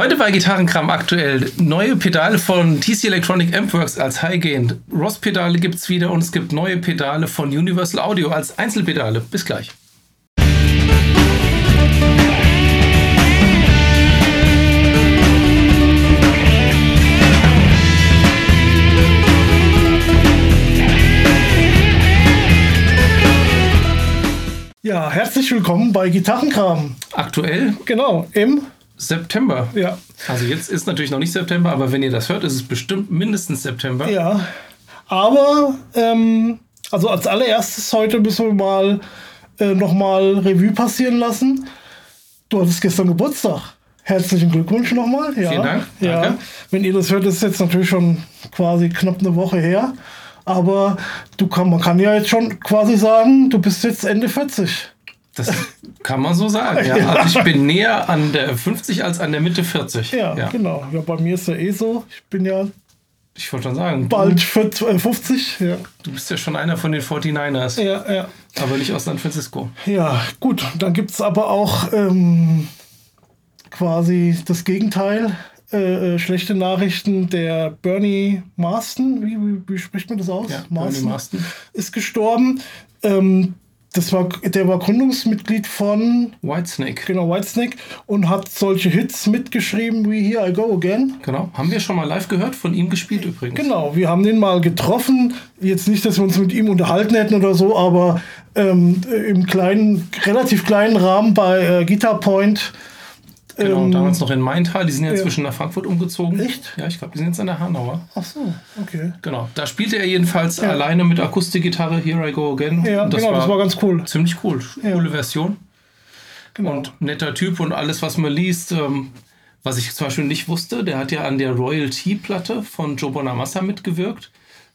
Heute bei Gitarrenkram aktuell neue Pedale von TC Electronic Ampworks als High-Gain. Ross-Pedale gibt es wieder und es gibt neue Pedale von Universal Audio als Einzelpedale. Bis gleich. Ja, herzlich willkommen bei Gitarrenkram. Aktuell Genau, im September. Ja. Also jetzt ist natürlich noch nicht September, aber wenn ihr das hört, ist es bestimmt mindestens September. Ja. Aber, ähm, also als allererstes heute müssen wir mal äh, nochmal Revue passieren lassen. Du hattest gestern Geburtstag. Herzlichen Glückwunsch nochmal. Ja. Vielen Dank. Ja. Danke. Wenn ihr das hört, ist es jetzt natürlich schon quasi knapp eine Woche her. Aber du kann, man kann ja jetzt schon quasi sagen, du bist jetzt Ende 40. Das kann man so sagen. Ja. Ja. Also ich bin näher an der 50 als an der Mitte 40. Ja, genau. Ja, bei mir ist ja eh so. Ich bin ja Ich wollte schon sagen, bald 40, äh, 50. Ja, du bist ja schon einer von den 49ers, ja, ja. aber nicht aus San Francisco. Ja, gut. Dann gibt es aber auch ähm, quasi das Gegenteil. Äh, äh, schlechte Nachrichten. Der Bernie Marston, wie, wie, wie spricht man das aus? Ja, Bernie Marston. ist gestorben. Ähm, das war, der war Gründungsmitglied von Whitesnake. genau, Whitesnake und hat solche Hits mitgeschrieben wie Here I Go Again. Genau. Haben wir schon mal live gehört, von ihm gespielt übrigens. Genau, wir haben den mal getroffen. Jetzt nicht, dass wir uns mit ihm unterhalten hätten oder so, aber ähm, im kleinen, relativ kleinen Rahmen bei äh, Guitar Point. Genau, Ähm, damals noch in Maintal. Die sind ja ja. inzwischen nach Frankfurt umgezogen. Echt? Ja, ich glaube, die sind jetzt an der Hanauer. Ach so, okay. Genau. Da spielte er jedenfalls alleine mit Akustikgitarre Here I Go Again. Ja, Und genau, das war ganz cool. ziemlich cool. Ja. Coole Version. Genau. Und netter Typ und alles, was man liest. Ähm, was ich zum Beispiel nicht wusste, der hat ja an der Royalty-Platte von Joe Bonamassa mitgewirkt.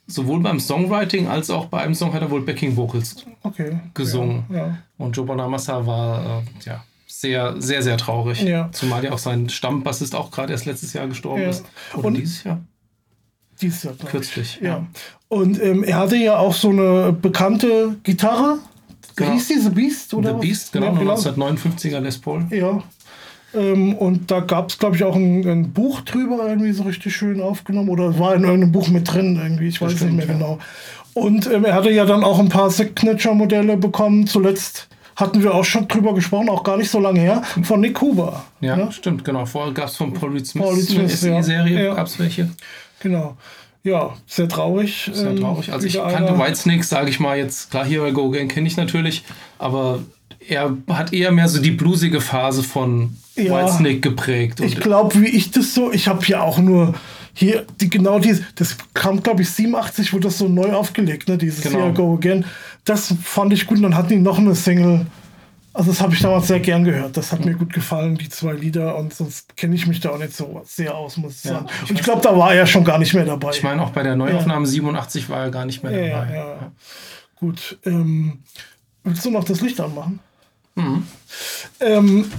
Sowohl beim Songwriting als auch bei einem Song hat er wohl Backing Vocals okay. gesungen. Ja, ja. Und Joe Bonamassa war äh, ja, sehr, sehr, sehr traurig. Ja. Zumal ja auch sein Stammbassist auch gerade erst letztes Jahr gestorben Ja. ist. Oder Und- dieses Jahr? Dieses Jahr. Kürzlich. Ja. Und ähm, er hatte ja auch so eine bekannte Gitarre. Genau. hieß diese Beast? Oder The? Beast, genau, Ja, 1959er Les Paul. Ja. Ähm, und da gab es, glaube ich, auch ein, ein Buch drüber, irgendwie so richtig schön aufgenommen. Oder war in irgendeinem Buch mit drin, irgendwie, ich weiß Bestimmt, nicht mehr ja. genau. Und ähm, er hatte ja dann auch ein paar Signature-Modelle bekommen. Zuletzt hatten wir auch schon drüber gesprochen, auch gar nicht so lange her, von Nick Huber. Ja, Ne? stimmt, genau. Vorher gab es von Paul Smith, Paul Reed eine Smith, ja. SE-Serie, Ja. gab es welche. Genau. Ja, sehr traurig. Sehr Ähm, traurig. Also ich kannte einer- Whitesnake, sage ich mal jetzt. Klar, Here I Go Again kenne ich natürlich, aber er hat eher mehr so die bluesige Phase von Ja. Whitesnake geprägt. Und Ich glaube, wie ich das so, ich habe ja auch nur hier, die, genau diese, das kam, glaube ich, 87, wurde das so neu aufgelegt, ne, dieses Genau. Here I Go Again. Das fand ich gut und dann hatten die noch eine Single. Also das habe ich damals sehr gern gehört. Das hat mir gut gefallen, die zwei Lieder und sonst kenne ich mich da auch nicht so sehr aus, muss ich Ja, sagen. ich und ich glaube, da war er schon gar nicht mehr dabei. ich meine, auch bei der Neuaufnahme 87 war er gar nicht mehr ja, dabei. ja, ja. Gut. Ähm, willst du noch das Licht anmachen? Mhm. Ähm,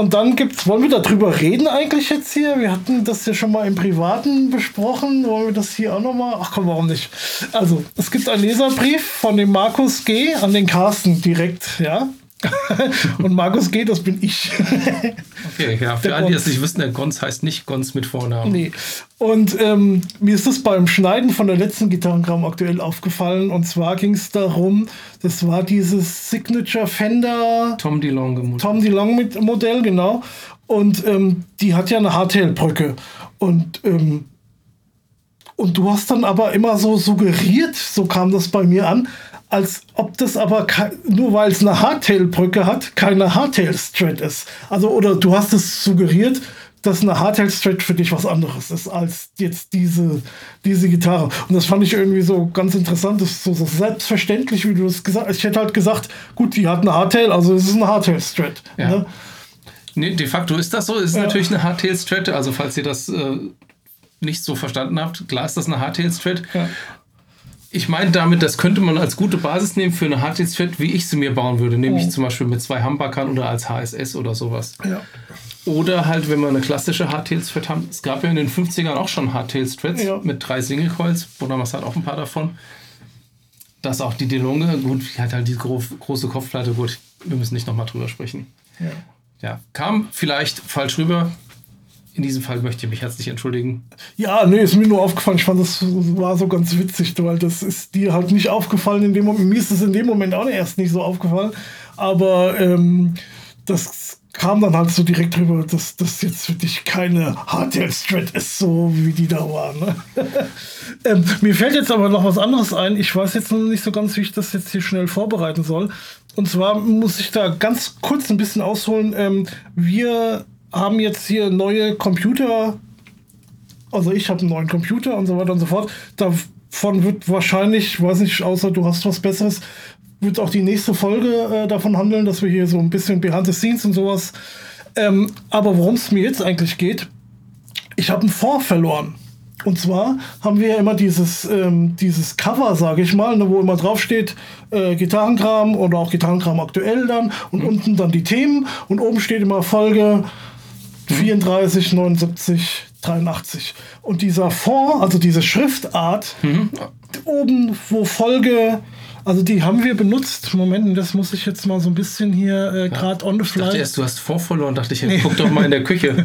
und dann gibt's, wollen wir darüber reden eigentlich jetzt hier? Wir hatten das ja schon mal im Privaten besprochen. Wollen wir das hier auch nochmal? Ach komm, warum nicht? Also, es gibt einen Leserbrief von dem Markus G. an den Carsten direkt, ja. und Markus G., das bin ich. Okay, ja, für Der alle, die es nicht wissen, der Gons heißt nicht Gons mit Vornamen. nee. Und ähm, mir ist das beim Schneiden von der letzten Gitarrengramm aktuell aufgefallen. Und zwar ging es darum, das war dieses Signature Fender Tom DeLonge gemutet. Tom DeLonge mit Modell, genau. Und ähm, die hat ja eine Hardtail-Brücke. Und, ähm, und du hast dann aber immer so suggeriert, so kam das bei mir an, als ob das aber nur weil es eine Hardtail-Brücke hat, keine Hardtail-Strat ist. Also, oder du hast es suggeriert, dass eine Hardtail-Strat für dich was anderes ist als jetzt diese, diese Gitarre. Und das fand ich irgendwie so ganz interessant. Das ist so, so selbstverständlich, wie du es gesagt hast. Ich hätte halt gesagt, gut, die hat eine Hardtail, also es ist eine Hardtail-Strat. Ja. Ne? Nee, de facto ist das so. Es ist Ja. natürlich eine Hardtail-Strat. Also, falls ihr das äh, nicht so verstanden habt, klar ist das eine Hardtail-Strat. Ja. Ich meine damit, das könnte man als gute Basis nehmen für eine Hardtail-Strat, wie ich sie mir bauen würde. Nämlich Oh. zum Beispiel mit zwei Humbuckern oder als HSS oder sowas. Ja. Oder halt, wenn wir eine klassische Hardtail-Strat haben. Es gab ja in den 50ern auch schon Hardtail-Strats Ja. mit drei Single-Coils. Bonamassa hat auch ein paar davon. Das auch die DeLonge, gut, die hat halt die gro große Kopfplatte, gut, wir müssen nicht nochmal drüber sprechen. Ja. Ja, kam vielleicht falsch rüber. In diesem Fall möchte ich mich herzlich entschuldigen. Ja, nee, ist mir nur aufgefallen. Ich fand, das war so ganz witzig, weil das ist dir halt nicht aufgefallen in dem Moment. Mir ist es in dem Moment auch erst nicht so aufgefallen. Aber ähm, das kam dann halt so direkt drüber, dass das jetzt für dich keine Hardtail-Strat ist, so wie die da waren. Ne? ähm, mir fällt jetzt aber noch was anderes ein. Ich weiß jetzt noch nicht so ganz, wie ich das jetzt hier schnell vorbereiten soll. Und zwar muss ich da ganz kurz ein bisschen ausholen. Ähm, wir haben jetzt hier neue Computer. Also ich habe einen neuen Computer und so weiter und so fort. Davon wird wahrscheinlich, weiß nicht, außer du hast was Besseres, wird auch die nächste Folge äh, davon handeln, dass wir hier so ein bisschen behind the scenes und sowas. Ähm, aber worum es mir jetzt eigentlich geht, ich habe einen Fonds verloren. Und zwar haben wir ja immer dieses, ähm, dieses Cover, sage ich mal, ne, wo immer draufsteht äh, Gitarrenkram oder auch Gitarrenkram aktuell dann und mhm. unten dann die Themen und oben steht immer Folge 34, 79, 83. Und dieser Fond, also diese Schriftart, mhm. oben, wo Folge also die haben wir benutzt. Moment, das muss ich jetzt mal so ein bisschen hier äh, gerade ja, on the fly. Ich dachte erst, du hast vorverloren, dachte ich, nee. guck doch mal in der Küche.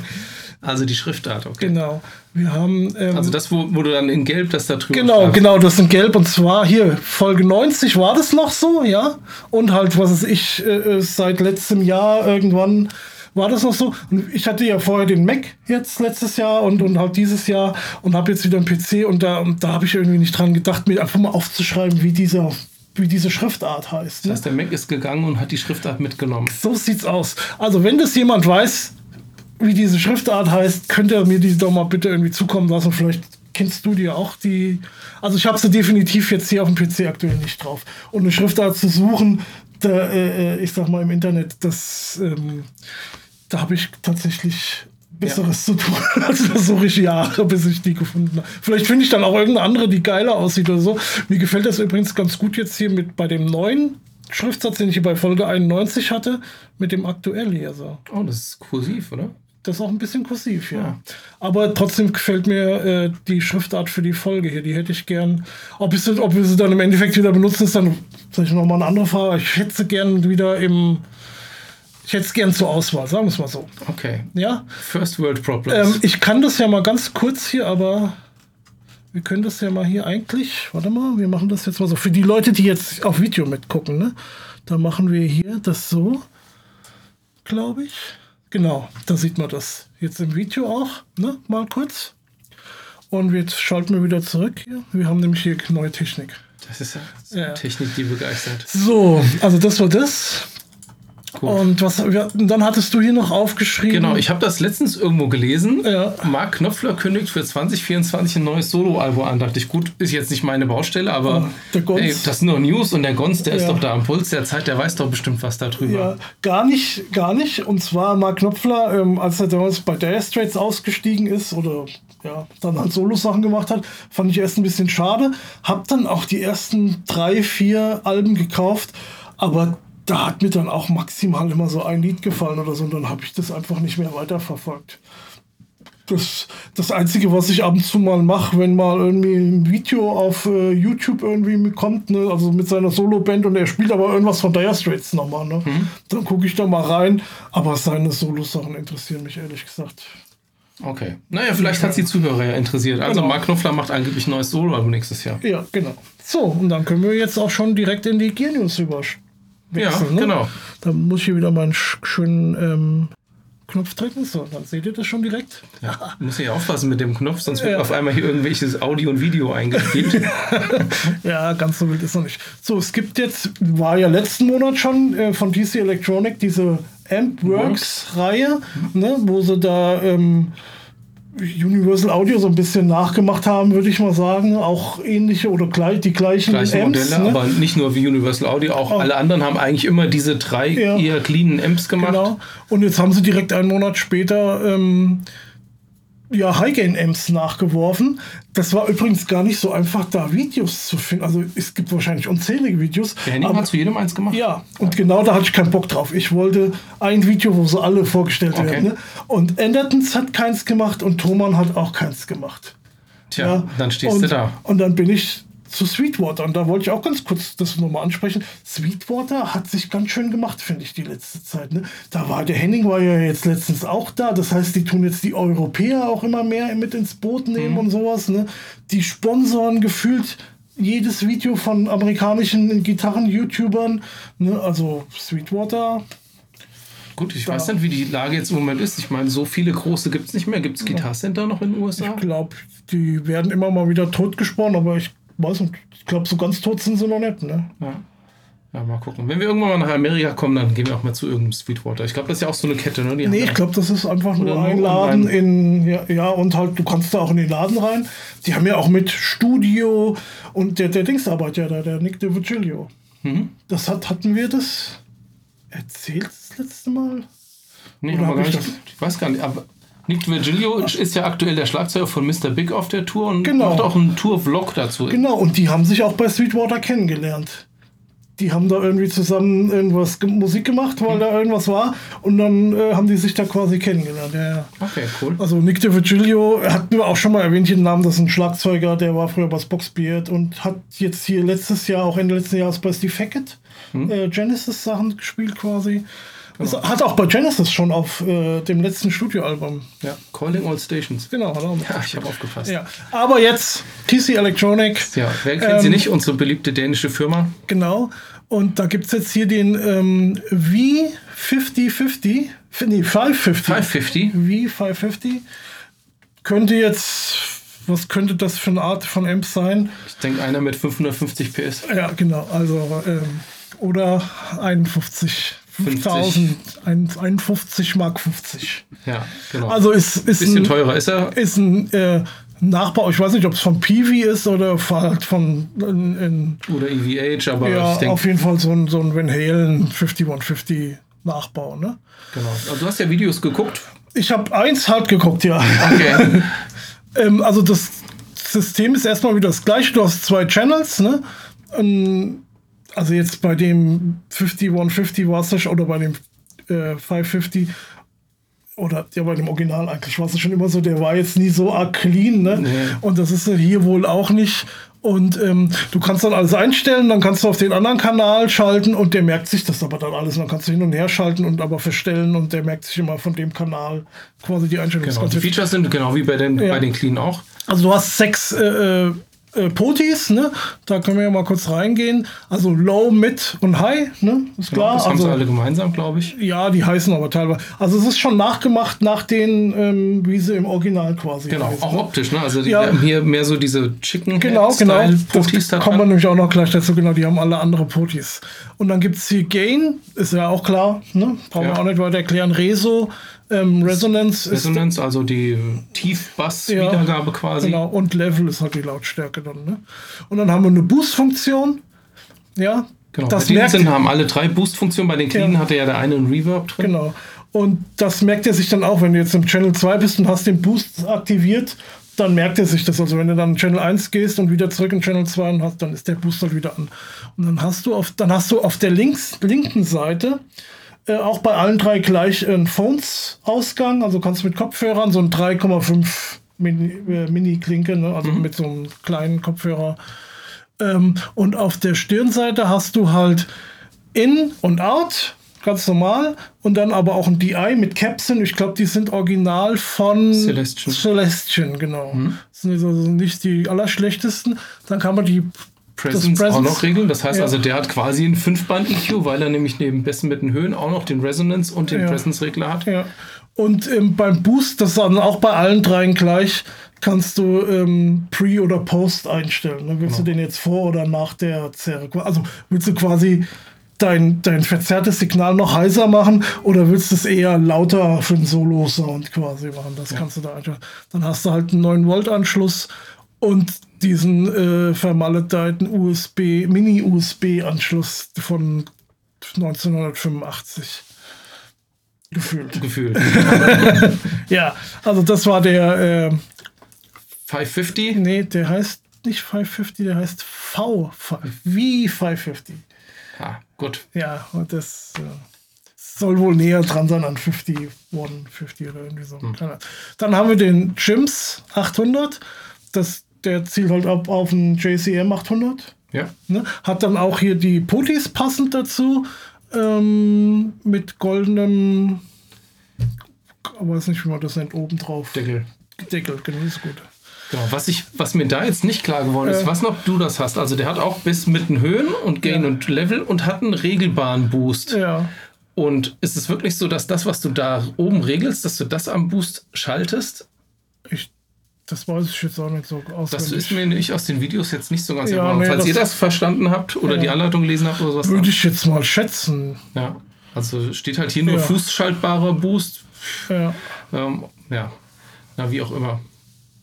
also die Schriftart, okay. Genau. Wir haben. Ähm, also das, wo, wo du dann in Gelb das da drüber Genau, schreibst. genau, das in Gelb. Und zwar hier, Folge 90 war das noch so, ja. Und halt, was weiß ich, äh, äh seit letztem Jahr irgendwann war das noch so. Und ich hatte ja vorher den Mac jetzt letztes Jahr und, und halt dieses Jahr und habe jetzt wieder einen PC und da, und da habe ich irgendwie nicht dran gedacht, mir einfach mal aufzuschreiben, wie dieser wie diese Schriftart heißt. Ne? Das heißt, der Mac ist gegangen und hat die Schriftart mitgenommen. So sieht's aus. Also wenn das jemand weiß, wie diese Schriftart heißt, könnte er mir die doch mal bitte irgendwie zukommen lassen. Vielleicht kennst du dir auch die. Also ich habe sie definitiv jetzt hier auf dem PC aktuell nicht drauf. Und eine Schriftart zu suchen, da, äh, äh ich sag mal im Internet, das ähm, da habe ich tatsächlich Besseres ja. zu tun. Also da suche ich Jahre, bis ich die gefunden habe. Vielleicht finde ich dann auch irgendeine andere, die geiler aussieht oder so. Mir gefällt das übrigens ganz gut jetzt hier mit bei dem neuen Schriftsatz, den ich hier bei Folge 91 hatte, mit dem aktuell hier so. Oh, das ist kursiv, oder? Das ist auch ein bisschen kursiv, ja. ja. Aber trotzdem gefällt mir äh, die Schriftart für die Folge hier. Die hätte ich gern. Ob, es, ob wir sie dann im Endeffekt wieder benutzen, ist dann vielleicht nochmal eine andere Frage. Ich hätte sie gern wieder im ich hätte es gern zur Auswahl, sagen wir es mal so. Okay. Ja? First World Problems. Ähm, ich kann das ja mal ganz kurz hier, aber wir können das ja mal hier eigentlich. Warte mal, wir machen das jetzt mal so. Für die Leute, die jetzt auf Video mitgucken, ne? Da machen wir hier das so, glaube ich. Genau, da sieht man das jetzt im Video auch, ne? Mal kurz. Und jetzt schalten wir wieder zurück hier. Wir haben nämlich hier neue Technik. Das ist ja, ja. Technik, die begeistert. So, also das war das. Gut. Und was, dann hattest du hier noch aufgeschrieben. Genau, ich habe das letztens irgendwo gelesen. Ja. Mark Knopfler kündigt für 2024 ein neues Solo-Album an. Dachte ich, gut, ist jetzt nicht meine Baustelle, aber oh, ey, das sind doch News und der Gons, der ja. ist doch da am Puls der Zeit, der weiß doch bestimmt was darüber. Ja, gar nicht, gar nicht. Und zwar Mark Knopfler, ähm, als er damals bei Dire Straits ausgestiegen ist oder ja, dann halt Solo-Sachen gemacht hat, fand ich erst ein bisschen schade. Hab dann auch die ersten drei, vier Alben gekauft, aber da hat mir dann auch maximal immer so ein Lied gefallen oder so und dann habe ich das einfach nicht mehr weiterverfolgt. Das, das Einzige, was ich ab und zu mal mache, wenn mal irgendwie ein Video auf äh, YouTube irgendwie kommt, ne, also mit seiner Solo-Band und er spielt aber irgendwas von Dire Straits nochmal, ne, mhm. dann gucke ich da mal rein. Aber seine Solo-Sachen interessieren mich ehrlich gesagt. Okay. Naja, vielleicht hat sie Zuhörer ja interessiert. Also genau. Mark Knopfler macht angeblich ein neues Solo-Album nächstes Jahr. Ja, genau. So, und dann können wir jetzt auch schon direkt in die Gear News überspringen wechseln. Ja, ne? genau. Da muss ich hier wieder meinen schönen ähm, Knopf drücken. So, dann seht ihr das schon direkt. Ja, muss ich aufpassen mit dem Knopf, sonst wird ja. auf einmal hier irgendwelches Audio und Video eingespielt. ja, ganz so wild ist noch nicht. So, es gibt jetzt, war ja letzten Monat schon äh, von DC Electronic diese Ampworks-Reihe, ne, wo sie da ähm, Universal Audio so ein bisschen nachgemacht haben, würde ich mal sagen. Auch ähnliche oder gleich, die gleichen Gleiche Amps, Modelle, ne? aber nicht nur wie Universal Audio, auch oh. alle anderen haben eigentlich immer diese drei ja. eher cleanen Amps gemacht. Genau. Und jetzt haben sie direkt einen Monat später ähm, ja, High-Gain-Amps nachgeworfen. Das war übrigens gar nicht so einfach, da Videos zu finden. Also es gibt wahrscheinlich unzählige Videos. Der Henning hat zu jedem eins gemacht. Ja, und genau da hatte ich keinen Bock drauf. Ich wollte ein Video, wo so alle vorgestellt okay. werden. Ne? Und Endertons hat keins gemacht und Thomann hat auch keins gemacht. Tja, ja, dann stehst und, du da. Und dann bin ich zu Sweetwater. Und da wollte ich auch ganz kurz das nochmal ansprechen. Sweetwater hat sich ganz schön gemacht, finde ich, die letzte Zeit. Ne? Da war der Henning war ja jetzt letztens auch da. Das heißt, die tun jetzt die Europäer auch immer mehr mit ins Boot nehmen mhm. und sowas. Ne? Die sponsoren gefühlt jedes Video von amerikanischen Gitarren-YouTubern. Ne? Also Sweetwater Gut, ich weiß nicht, wie die Lage jetzt im Moment ist. Ich meine, so viele große gibt es nicht mehr. Gibt es Guitar Center noch in den USA? Ich glaube, die werden immer mal wieder totgesprochen, aber ich weiß nicht, ich glaube, so ganz tot sind sie noch nicht. Ne? Ja. Ja, mal gucken. Wenn wir irgendwann mal nach Amerika kommen, dann gehen wir auch mal zu irgendeinem Sweetwater. Ich glaube, das ist ja auch so eine Kette, ne? Die nee, ich glaube, das ist einfach nur ein Laden in, ja, ja, und halt, du kannst da auch in den Laden rein. Die haben ja auch mit Studio und der, der Dings arbeitet ja da, der Nick DeVigilio. Mhm. Das hat, hatten wir das erzählt das letzte Mal? Nee, Oder aber gar nicht, ich weiß gar nicht, aber Nick Virgilio ist ja aktuell der Schlagzeuger von Mr. Big auf der Tour und genau. macht auch einen Tour-Vlog dazu. Genau, und die haben sich auch bei Sweetwater kennengelernt. Die haben da irgendwie zusammen irgendwas Musik gemacht, weil mhm. da irgendwas war. Und dann äh, haben die sich da quasi kennengelernt. Ja, ja. Okay, cool. Also Nick DeVirgilio hatten wir auch schon mal erwähnt, den Namen, das ist ein Schlagzeuger, der war früher bei Boxbeard und hat jetzt hier letztes Jahr, auch Ende letzten Jahres bei Steve Hackett hm? äh, Genesis-Sachen gespielt quasi. Genau. Hat auch bei Genesis schon auf äh, dem letzten Studioalbum. Ja, Calling All Stations. Genau, hat auch Ja, ich habe aufgepasst. Ja. Aber jetzt TC Electronic. Ja, wer kennt ähm, sie nicht? Unsere beliebte dänische Firma. Genau. Und da gibt es jetzt hier den ähm, V5050. Nee, 550. 550. V550. Könnte jetzt was könnte das für eine Art von Amp sein? Ich denke einer mit 550 PS. Ja, genau. Also ähm, oder 51 5000, 51 Mark 50. Ja, genau. Also ist, ist bisschen ein, teurer ist er. Ist ein äh, Nachbau, ich weiß nicht, ob es von Peavy ist oder halt von in, in, oder EVH, aber ja, ich denke, auf jeden Fall so ein, so ein Van Halen 5150 Nachbau, ne? Genau. Aber du hast ja Videos geguckt. Ich habe eins halt geguckt, ja. Okay. ähm, also das System ist erstmal wieder das gleiche. Du hast zwei Channels, ne? Und also jetzt bei dem 5150 war es oder bei dem äh, 550 oder ja, bei dem Original eigentlich war es schon immer so, der war jetzt nie so arg clean, ne? Nee. Und das ist hier wohl auch nicht. Und ähm, du kannst dann alles einstellen, dann kannst du auf den anderen Kanal schalten und der merkt sich das aber dann alles. Und dann kannst du hin und her schalten und aber verstellen und der merkt sich immer von dem Kanal quasi die Einstellung. Genau, die Features sind genau wie bei den, ja. bei den Clean auch. Also du hast sechs äh, äh Potis, ne? Da können wir ja mal kurz reingehen. Also Low, Mid und High, ne? Ist klar. Ja, das haben also, sie alle gemeinsam, glaube ich. Ja, die heißen aber teilweise. Also es ist schon nachgemacht nach den, ähm, wie sie im Original quasi Genau, heißen, auch ne? optisch, ne? Also die ja. haben hier mehr so diese Chicken genau, genau. Potis da kommen wir nämlich auch noch gleich dazu, genau, die haben alle andere Potis. Und dann gibt es hier Gain, ist ja auch klar, ne? Brauchen ja. wir auch nicht weiter erklären. Reso, ähm, Resonance, Resonance, ist, also die Tiefbass-Wiedergabe ja, quasi. Genau, und Level ist halt die Lautstärke dann. Ne? Und dann haben wir eine Boost-Funktion. Ja, genau. Das bei merkt, haben alle drei Boost-Funktionen. Bei den Clean ja. hatte ja der eine einen Reverb drin. Genau. Und das merkt er sich dann auch, wenn du jetzt im Channel 2 bist und hast den Boost aktiviert, dann merkt er sich das. Also wenn du dann in Channel 1 gehst und wieder zurück in Channel 2 und hast, dann ist der Boost halt wieder an. Und dann hast du auf, dann hast du auf der links, linken Seite äh, auch bei allen drei gleich ein Phones-Ausgang. Also kannst du mit Kopfhörern so ein 3,5 Mini-Klinke, äh, ne? also mhm. mit so einem kleinen Kopfhörer. Ähm, und auf der Stirnseite hast du halt In und Out, ganz normal. Und dann aber auch ein DI mit Capsen. Ich glaube, die sind original von Celestion. Celestion, genau. Mhm. Das sind also nicht die allerschlechtesten. Dann kann man die Presence, Presence, auch noch regeln. Das heißt ja. also, der hat quasi einen Fünfband-EQ, weil er nämlich neben besten mit den Höhen auch noch den Resonance und den ja. Presence-Regler hat. Ja. Und ähm, beim Boost, das ist dann auch bei allen dreien gleich, kannst du ähm, Pre- oder Post einstellen. Dann willst genau. du den jetzt vor oder nach der Zerre? Also willst du quasi dein, dein verzerrtes Signal noch heiser machen oder willst du es eher lauter für einen Solo-Sound quasi machen? Das ja. kannst du da einfach. Dann hast du halt einen 9-Volt-Anschluss und diesen äh, vermaledeiten USB, Mini-USB-Anschluss von 1985. Gefühlt. Gefühlt. ja, also das war der äh, 550? Nee, der heißt nicht 550, der heißt V. Wie 550. Ah, gut. Ja, und das äh, soll wohl näher dran sein an 50, 150 oder irgendwie so. Hm. Dann haben wir den Jims 800. Das der zielt halt ab auf einen JCM 800. Ja. Ne? Hat dann auch hier die Putties passend dazu. Ähm, mit goldenem, ich weiß nicht, wie man das nennt, oben drauf. Deckel. Deckel, genau, ist gut. Genau, was, ich, was mir da jetzt nicht klar geworden ist, Ja. was noch du das hast. Also der hat auch bis mit den Höhen und Gain Ja. und Level und hat einen regelbaren Boost. Ja. Und ist es wirklich so, dass das, was du da oben regelst, dass du das am Boost schaltest? Ich, das weiß ich jetzt auch nicht so Das ist mir nicht aus den Videos jetzt nicht so ganz Ja, nee, Falls das- ihr das verstanden habt oder Ja. die Anleitung gelesen habt oder sowas. Würde ich jetzt mal schätzen. Ja. Also steht halt hier nur Ja. fußschaltbarer Boost. Ja. Ähm, ja. Na, wie auch immer.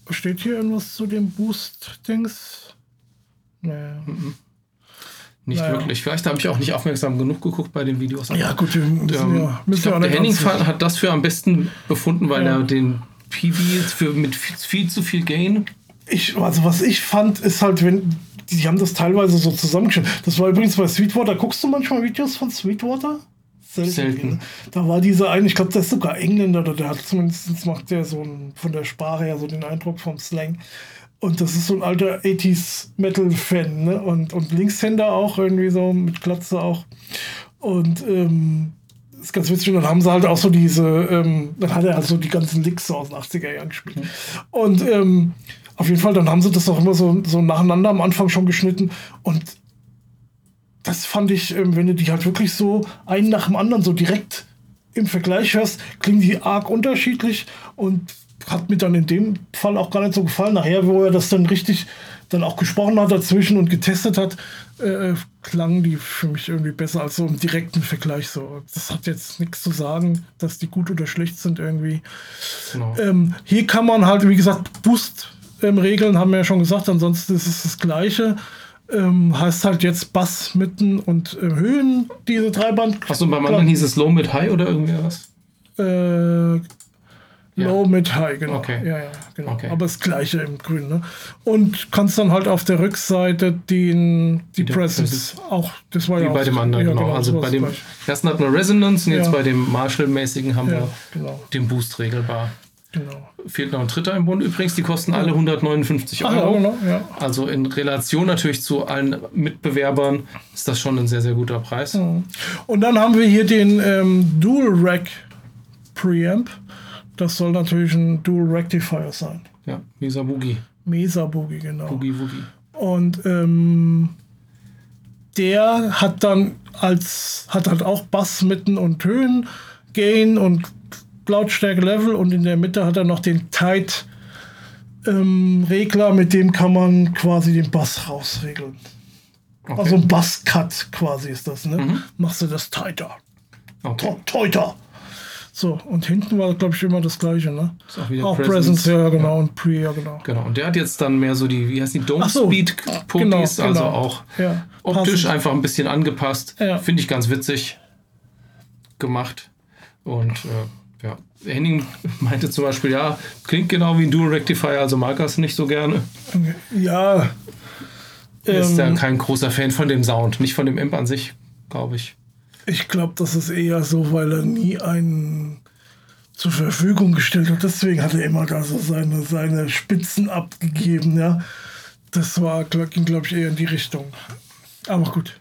Steht hier irgendwas zu dem Boost-Dings? Nee. Nicht Naja. wirklich. Vielleicht habe ich auch nicht aufmerksam genug geguckt bei den Videos. Ja, gut, wir müssen Ähm, ja, ich müssen glaube, auch der Henning hat das für am besten befunden, weil Ja. er den PV für mit viel, zu viel Gain. Ich, also was ich fand, ist halt, wenn die haben das teilweise so zusammengestellt. Das war übrigens bei Sweetwater. Guckst du manchmal Videos von Sweetwater? Selten. ne? Da war dieser eine, ich glaube, der ist sogar Engländer, oder der hat zumindest macht der so ein, von der Sprache her so den Eindruck vom Slang. Und das ist so ein alter 80s Metal-Fan, ne? Und, und Linkshänder auch irgendwie so, mit Glatze auch. Und ähm, ist ganz witzig. Und dann haben sie halt auch so diese, ähm, dann hat er halt so die ganzen Licks so aus den 80er Jahren gespielt. Und ähm, auf jeden Fall, dann haben sie das auch immer so, so nacheinander am Anfang schon geschnitten. Und das fand ich, ähm, wenn du die halt wirklich so einen nach dem anderen so direkt im Vergleich hörst, klingen die arg unterschiedlich und hat mir dann in dem Fall auch gar nicht so gefallen. Nachher, wo er das dann richtig dann auch gesprochen hat dazwischen und getestet hat, äh, klangen die für mich irgendwie besser als so im direkten Vergleich. So, das hat jetzt nichts zu sagen, dass die gut oder schlecht sind irgendwie. Genau. Ähm, hier kann man halt, wie gesagt, Boost-Regeln haben wir ja schon gesagt, ansonsten ist es das Gleiche. Ähm, heißt halt jetzt Bass, Mitten und äh, Höhen, diese drei Band. Achso, beim anderen hieß es Low mit High oder irgendwie was? Äh, Low, Ja. Mid, High, genau. Okay. Ja, ja, genau. Okay. Aber das Gleiche im Grün, ne? Und kannst dann halt auf der Rückseite den, die der Presence auch, das war Wie ja bei dem anderen, ja, genau. Also bei dem gleich. ersten hatten wir Resonance und jetzt bei dem Marshall-mäßigen haben wir genau, den Boost regelbar. genau. Fehlt noch ein dritter im Bund übrigens, die kosten alle 159 Ach ja, Euro. genau, ja. Also in Relation natürlich zu allen Mitbewerbern ist das schon ein sehr, sehr guter Preis. Und dann haben wir hier den ähm, Dual Rack Preamp. Das soll natürlich ein Dual Rectifier sein. Ja, Mesa Boogie. Mesa Boogie, genau. Boogie Woogie. Und ähm, der hat dann als, hat halt auch Bass, Mitten und Höhen, Gain und Lautstärke Level und in der Mitte hat er noch den Tight ähm, Regler, mit dem kann man quasi den Bass rausregeln. Okay. Also ein Bass-Cut quasi ist das, ne? Machst du das tighter. okay. Tighter. So, und hinten war, glaube ich, immer das gleiche, ne? Ist auch wieder Auch Presence. Presence, ja, genau, und Pre, ja, genau. Genau. Und der hat jetzt dann mehr so die, wie heißt die, Don't so, Speed genau, also genau. auch Ja, optisch passend. einfach ein bisschen angepasst. Ja. Finde ich ganz witzig gemacht. Und äh, ja, Henning meinte zum Beispiel, ja, klingt genau wie ein Dual Rectifier, also mag er es nicht so gerne. Ja. Er ist ja Ähm, kein großer Fan von dem Sound, nicht von dem Amp an sich, glaube ich. ich glaube, das ist eher so, weil er nie einen zur Verfügung gestellt hat. Deswegen hat er immer da so seine, seine Spitzen abgegeben, ja. Das war, ging, glaube ich, eher in die Richtung. Aber gut.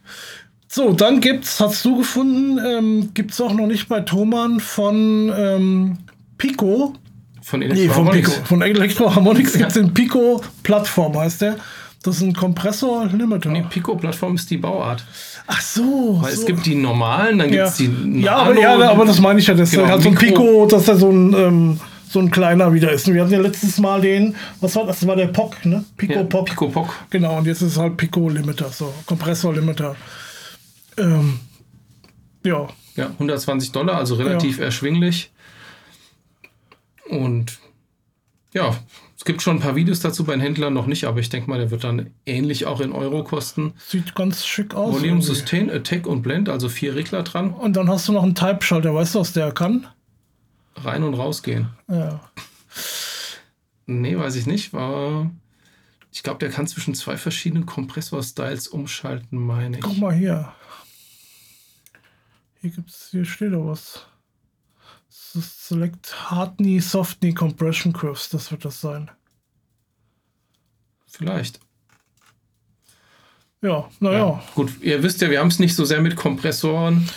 So, dann gibt's, hast du gefunden, ähm, gibt's auch noch nicht bei Thomann von ähm, Pico. Von Nee, von. Pico. Von Electro Harmonix gibt es den Pico Plattform, heißt der. Das ist ein Kompressor Limiter. Die Pico-Plattform ist die Bauart. Ach so. Weil so. es gibt die normalen, dann gibt ja. es die ja, aber, Nano- ja, aber das meine ich ja, dass Genau, halt so ein Pico, dass er so ein, ähm, so ein kleiner wieder ist. Und wir hatten ja letztes Mal den, was war das? Das war der POC, ne? Pico ja, POC. Pico Pock. Genau, und jetzt ist es halt Pico Limiter, so Kompressor Limiter. Ähm, ja, Ja, 120 Dollar, also relativ erschwinglich. Und ja, gibt schon ein paar Videos dazu bei den Händlern noch nicht, aber ich denke mal, der wird dann ähnlich auch in Euro kosten. sieht ganz schick aus. Volume. Sustain, Attack und Blend, also vier Regler dran, Und dann hast du noch einen Type-Schalter, weißt du, was der kann? rein und rausgehen. Ja. Nee, weiß ich nicht. War, ich glaube, der kann zwischen zwei verschiedenen Kompressor-Styles umschalten, meine ich. Guck mal hier. Hier gibt's, hier steht doch was. Select Hard Knee, Soft Knee Compression Curves, das wird das sein. Vielleicht. Ja, naja. Ja. Gut, ihr wisst ja, wir haben es nicht so sehr mit Kompressoren.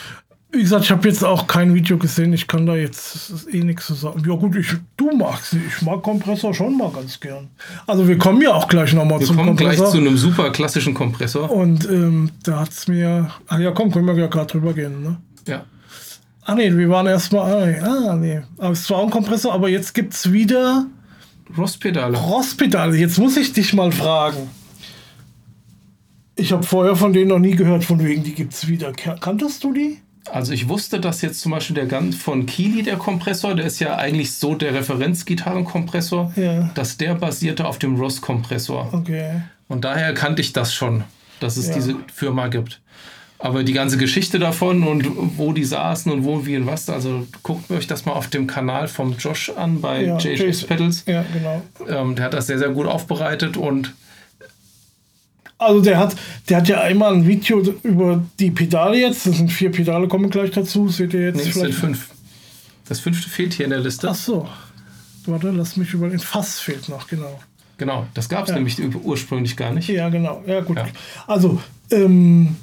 Wie gesagt, ich habe jetzt auch kein Video gesehen. Ich kann da jetzt eh nichts zu sagen. Ja gut, ich, du magst sie. Ich mag Kompressor schon mal ganz gern. Also wir kommen ja auch gleich nochmal zum Kompressor. Wir kommen gleich zu einem super klassischen Kompressor. Und ähm, da hat es mir... Ach ja, komm, können wir ja gerade drüber gehen. Ne? Ja. Ah nee, wir waren erstmal... Ah nee, aber es war auch ein Kompressor, aber jetzt gibt es wieder... Rostpedale. Rostpedale. Jetzt muss ich dich mal fragen. Ich habe vorher von denen noch nie gehört, von wegen, die gibt es wieder. Kanntest du die? Also ich wusste, dass jetzt zum Beispiel der Gun von Keeley, der Kompressor, der ist ja eigentlich so der Referenzgitarrenkompressor, ja. dass der basierte auf dem Ross-Kompressor. Okay. Und daher kannte ich das schon, dass es ja. diese Firma gibt. Aber die ganze Geschichte davon und wo die saßen und wo, wie und was, also guckt euch das mal auf dem Kanal vom Josh an bei ja, JHS Pedals. Ja, genau. Ähm, der hat das sehr, sehr gut aufbereitet und also der hat, der hat ja einmal ein Video über die Pedale jetzt. Das sind vier Pedale, kommen gleich dazu. Seht ihr jetzt? Nee, vielleicht? sind fünf. Das fünfte fehlt hier in der Liste. Ach so. Warte, lass mich über den Fass fehlt noch, genau. Genau, das gab es ja. nämlich ursprünglich gar nicht. Ja, genau. Ja, gut. Ja. Also, ähm,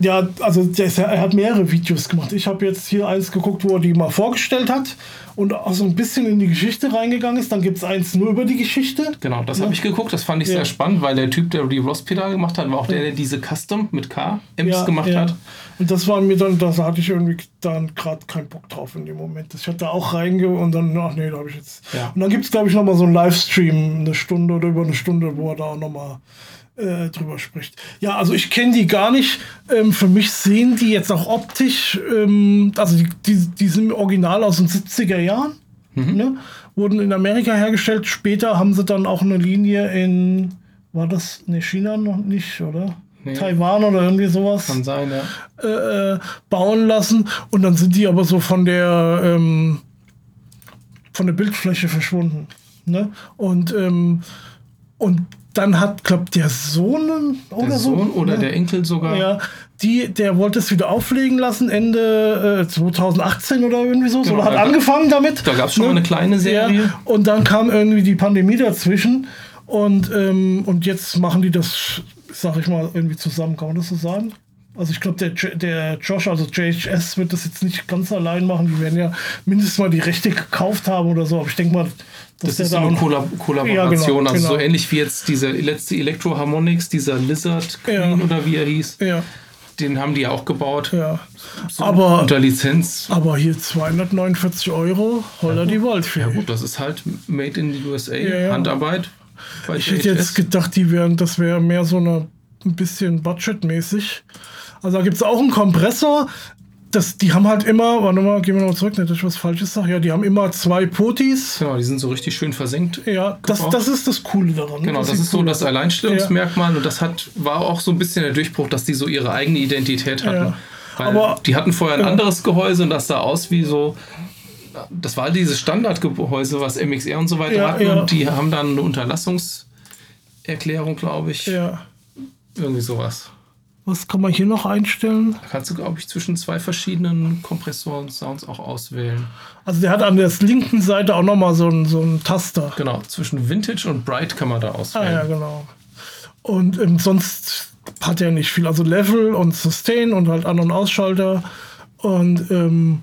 ja, also er hat mehrere Videos gemacht. Ich habe jetzt hier eins geguckt, wo er die mal vorgestellt hat und auch so ein bisschen in die Geschichte reingegangen ist. Dann gibt es eins nur über die Geschichte. Genau, das ja. habe ich geguckt. Das fand ich ja. sehr spannend, weil der Typ, der die Ross-Pedal gemacht hat, war auch der, der diese Custom mit K Ems ja, gemacht hat. Und das war mir dann, da hatte ich irgendwie dann gerade keinen Bock drauf in dem Moment. Ich hatte da auch reinge und dann, ach nee, da habe ich jetzt. Und dann gibt es, glaube ich, nochmal so einen Livestream, eine Stunde oder über eine Stunde, wo er da auch nochmal äh, drüber spricht. Ja, also ich kenne die gar nicht. Ähm, für mich sehen die jetzt auch optisch, ähm, also die, die, die sind original aus den 70er Jahren. Mhm. Ne? Wurden in Amerika hergestellt. Später haben sie dann auch eine Linie in, war das, ne, China noch nicht, oder? Nee. Taiwan oder irgendwie sowas. Kann sein, ja. Äh, äh, bauen lassen. Und dann sind die aber so von der, ähm, von der Bildfläche verschwunden. Ne? Und, ähm, und dann hat, glaubt der Sohn oder der Sohn so, oder ja, der Enkel sogar. Ja, die, der wollte es wieder auflegen lassen Ende äh, 2018 oder irgendwie so. Genau, oder hat angefangen damit. Da gab es schon ne? mal eine kleine Serie. Ja, und dann kam irgendwie die Pandemie dazwischen. Und, ähm, und jetzt machen die das, sag ich mal, irgendwie zusammen. Kann man das so sagen? Also ich glaube, der, der Josh, also JHS, wird das jetzt nicht ganz allein machen. Die werden ja mindestens mal die Rechte gekauft haben oder so. Aber ich denke mal, das, ist so eine Kollab Kollaboration, ja, genau, also genau. so ähnlich wie jetzt diese letzte Electro Harmonics, dieser Lizard Queen ja. oder wie er hieß. Ja. Den haben die ja auch gebaut. Ja. So aber, unter Lizenz. Aber hier 249 Euro, holla die Waldfee. Ja gut, das ist halt Made in the USA, Handarbeit. Ich hätte jetzt gedacht, die wären, das wäre mehr so eine ein bisschen budgetmäßig. Also da gibt es auch einen Kompressor, das, die haben halt immer, warte mal, gehen wir noch zurück, nicht, dass ich was Falsches sage. Ja, die haben immer zwei Potis. Genau, die sind so richtig schön versenkt. Ja, das, das ist das Coole daran. Genau, das, das ist so das Alleinstellungsmerkmal ja. und das hat, war auch so ein bisschen der Durchbruch, dass die so ihre eigene Identität hatten. Ja. Aber die hatten vorher ein ja. anderes Gehäuse und das sah aus wie so. Das war dieses Standardgehäuse, was MXR und so weiter hatten. Und die haben dann eine Unterlassungserklärung, glaube ich. Ja. Irgendwie sowas. Was kann man hier noch einstellen? Da kannst du, glaube ich, zwischen zwei verschiedenen Kompressoren-Sounds auch auswählen. Also der hat an der linken Seite auch nochmal so einen, so einen Taster. Genau, zwischen Vintage und Bright kann man da auswählen. Ah ja, genau. Und ähm, sonst hat er nicht viel. Also Level und Sustain und halt An- und Ausschalter. Und ähm,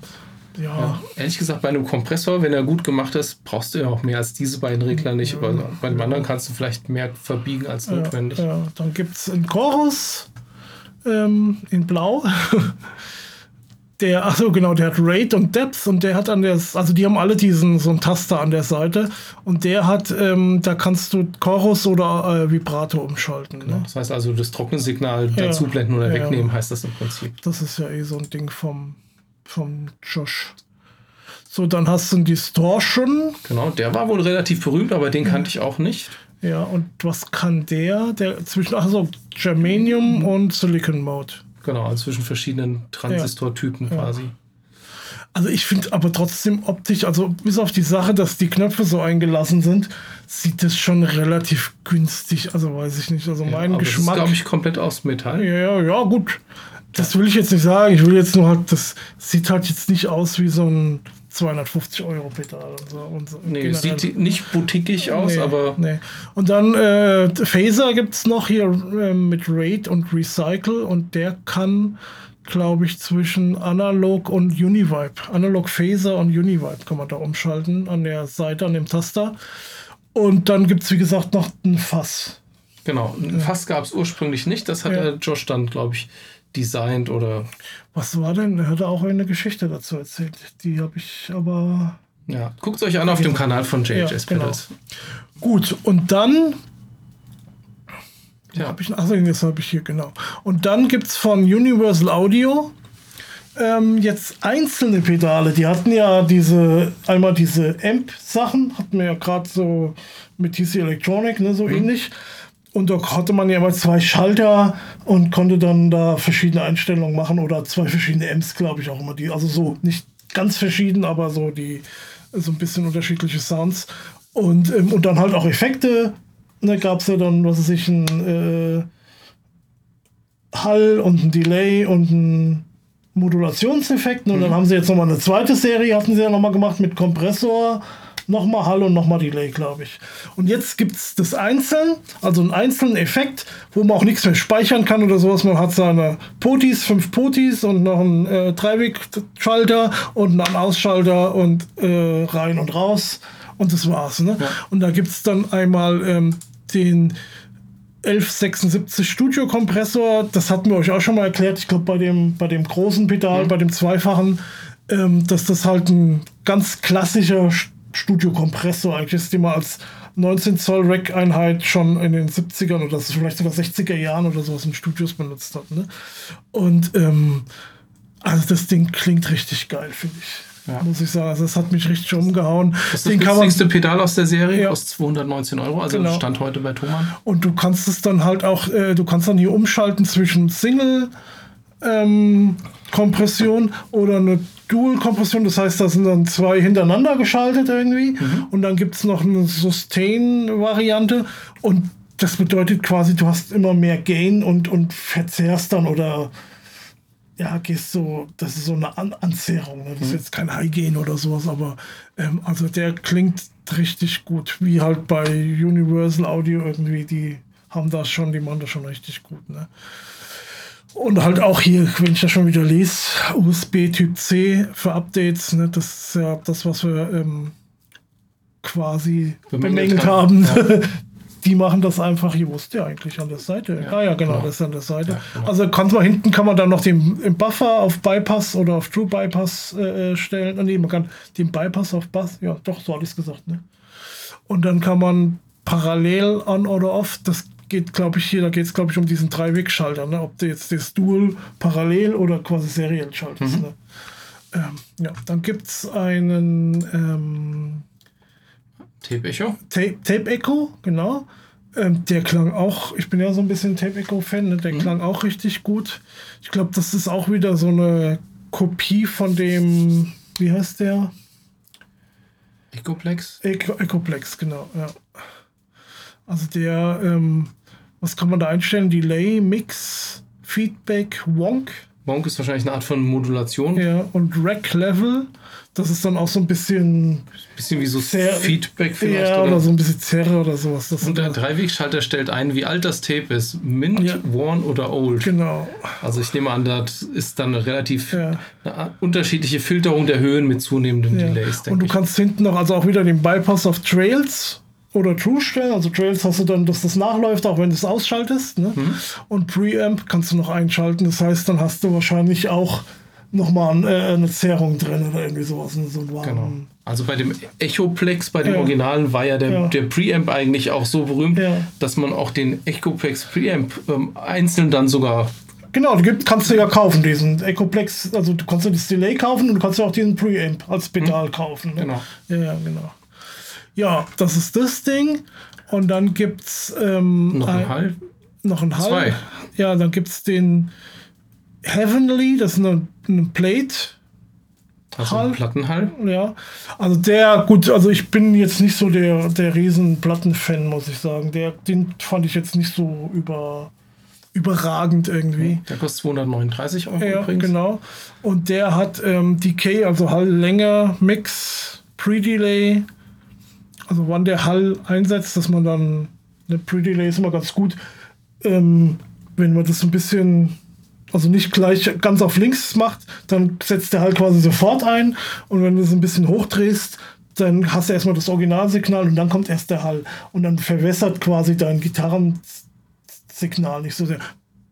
ja. ja. Ehrlich gesagt, bei einem Kompressor, wenn er gut gemacht ist, brauchst du ja auch mehr als diese beiden Regler nicht. Ja, Aber bei dem anderen kannst du vielleicht mehr verbiegen als notwendig. Ja, ja. Dann gibt es einen Chorus ähm, in Blau. der, achso, genau, der hat Rate und Depth und der hat an der, also die haben alle diesen, so einen Taster an der Seite und der hat, ähm, da kannst du Chorus oder äh, Vibrato umschalten. Genau. Ne? Das heißt also, das Trockensignal ja. dazu blenden oder ja. wegnehmen, heißt das im Prinzip. Das ist ja eh so ein Ding vom, vom Josh. So, dann hast du einen Distortion. Genau, der war wohl relativ berühmt, aber den kannte ich auch nicht. Ja, und was kann der? Der zwischen, also Germanium mhm. und Silicon Mode. Genau, also zwischen verschiedenen Transistortypen ja. quasi. Also ich finde aber trotzdem optisch, also bis auf die Sache, dass die Knöpfe so eingelassen sind, sieht das schon relativ günstig. Also weiß ich nicht. Also ja, mein Geschmack. Das ist, glaube ich, komplett aus Metall. Ja, ja, gut. Das will ich jetzt nicht sagen. Ich will jetzt nur halt, das sieht halt jetzt nicht aus wie so ein 250 Euro Pedal und so. Und so Nee, sieht nicht boutiquig aus, Nee, aber Nee. Und dann äh, Phaser gibt es noch hier äh, mit Raid und Recycle und der kann, glaube ich, zwischen Analog und Univibe. Analog Phaser und Univibe kann man da umschalten an der Seite, an dem Taster. Und dann gibt es, wie gesagt, noch ein Fass. genau. Ein Fass gab es ursprünglich nicht. Das hat Ja. der Josh dann, glaube ich, designt oder Was war denn? Er hatte auch eine Geschichte dazu erzählt. Die habe ich aber. ja. Guckt euch an auf dem Kanal von JHS Ja, genau. Pedals. Gut, und dann Ja. Hab ich, achso, das habe ich hier, genau. Und dann gibt es von Universal Audio ähm, jetzt einzelne Pedale. Die hatten ja diese, einmal diese Amp-Sachen, hatten wir ja gerade so mit TC Electronic, ne, so ähnlich. Und da hatte man ja immer zwei Schalter und konnte dann da verschiedene Einstellungen machen oder zwei verschiedene Amps, glaube ich, auch immer. Die, also so nicht ganz verschieden, aber so die so ein bisschen unterschiedliche Sounds. Und, ähm, und dann halt auch Effekte. Da gab es ja dann, was weiß ich, ein äh, Hall und ein Delay und ein Modulationseffekt. Und dann haben sie jetzt nochmal eine zweite Serie, hatten sie ja nochmal gemacht mit Kompressor, nochmal Hall und nochmal Delay, glaube ich. Und jetzt gibt es das einzeln, also einen einzelnen Effekt, wo man auch nichts mehr speichern kann oder sowas. Man hat seine Potis, fünf Potis und noch einen äh, Dreiweg-Schalter und einen Ausschalter und äh, rein und raus. Und das war's. Ne? Und da gibt es dann einmal ähm, den 1176 Studio Kompressor, das hatten wir euch auch schon mal erklärt. Ich glaube, bei dem, bei dem großen Pedal, bei dem zweifachen, ähm, dass das halt ein ganz klassischer St- Studio Kompressor eigentlich ist, den man als 19 Zoll Rack-Einheit schon in den 70ern oder vielleicht sogar 60er Jahren oder sowas in Studios benutzt hat. Ne? Und ähm, also das Ding klingt richtig geil, finde ich. Ja. Muss ich sagen. Also das hat mich richtig umgehauen. Das ist Den das günstigste Pedal aus der Serie, Ja. kostet 219 Euro, also Genau. stand heute bei Thomann. Und du kannst es dann halt auch, äh, du kannst dann hier umschalten zwischen Single ähm, Kompression oder eine Dual Kompression. Das heißt, da sind dann zwei hintereinander geschaltet irgendwie. Und dann gibt es noch eine Sustain-Variante. Und das bedeutet quasi, du hast immer mehr Gain und, und verzehrst dann oder ja, gehst so, das ist so eine An Anzehrung. Ne? Das ist jetzt kein High Gain oder sowas, aber ähm, also der klingt richtig gut, wie halt bei Universal Audio irgendwie, die haben das schon, die machen das schon richtig gut. Ne? Und halt auch hier, wenn ich das schon wieder lese, USB Typ C für Updates, ne? das ist ja das, was wir ähm, quasi Bemängelt haben. haben. Die machen das einfach, hier wusste ja eigentlich an der Seite. Ja, ja, genau, genau. das ist an der Seite. genau. Also kann man hinten kann man dann noch den im Buffer auf Bypass oder auf True Bypass äh, stellen. Ah, Nee, man kann den Bypass auf Bass, ja, doch, so hatte ich es gesagt, ne? Und dann kann man parallel on oder off, das geht, glaube ich, hier, da geht es, glaube ich, um diesen Dreiwegschalter, ne? Ob du jetzt das Dual parallel oder quasi seriell schaltest. Mhm. Ne? Ähm, ja, dann gibt es einen ähm, Tape Echo. Tape, Tape Echo, genau. Ähm, der klang auch, ich bin ja so ein bisschen Tape Echo-Fan, ne? der klang auch richtig gut. Ich glaube, das ist auch wieder so eine Kopie von dem, wie heißt der? Echoplex. Echo, Echoplex, genau, ja. Also der, ähm, was kann man da einstellen? Delay, Mix, Feedback, Wonk, Monk ist wahrscheinlich eine Art von Modulation. ja, und Rack Level. Das ist dann auch so ein bisschen, Bisschen wie so Sehr- Feedback vielleicht. ja, oder? oder so ein bisschen Zerre oder sowas. Das Und der Dreiwegschalter stellt ein, wie alt das Tape ist. Mint, Ja. worn oder old. genau. Also ich nehme an, das ist dann eine relativ Ja. eine unterschiedliche Filterung der Höhen mit zunehmendem Ja. Delays, Und du ich. kannst hinten noch also auch wieder den Bypass auf Trails oder True stellen. Also Trails hast du dann, dass das nachläuft, auch wenn du es ausschaltest. Ne? Mhm. Und Preamp kannst du noch einschalten. Das heißt, dann hast du wahrscheinlich auch nochmal äh, eine Zerrung drin oder irgendwie sowas. ne? So Genau. Also bei dem Echoplex, bei dem Ja. Originalen, war ja der, Ja. der Preamp eigentlich auch so berühmt, Ja. dass man auch den Echoplex Preamp ähm, einzeln dann sogar. Genau, gibt, kannst du ja kaufen, diesen Echoplex. Also du kannst ja das Delay kaufen und du kannst ja auch diesen Preamp als Pedal kaufen. Ne? Genau. Ja, genau. Ja, das ist das Ding. Und dann gibt es ähm, Noch ein- ein Hall. noch ein Hall. Zwei. Ja, dann gibt es den Heavenly, das ist eine, eine Plate. Also Hall. ein Plattenhall. Ja, also der, gut, also ich bin jetzt nicht so der, der riesen Plattenfan, muss ich sagen. Der, den fand ich jetzt nicht so über, überragend irgendwie. Der kostet 239 Euro Ja, übrigens. genau. Und der hat ähm, Decay, also Hall-Länge, Mix, Pre-Delay. Also wann der Hall einsetzt, dass man dann eine Pre-Delay ist immer ganz gut, ähm, wenn man das ein bisschen, also nicht gleich ganz auf links macht, dann setzt der Hall quasi sofort ein und wenn du es ein bisschen hochdrehst, dann hast du erstmal das Originalsignal und dann kommt erst der Hall und dann verwässert quasi dein Gitarrensignal nicht so sehr.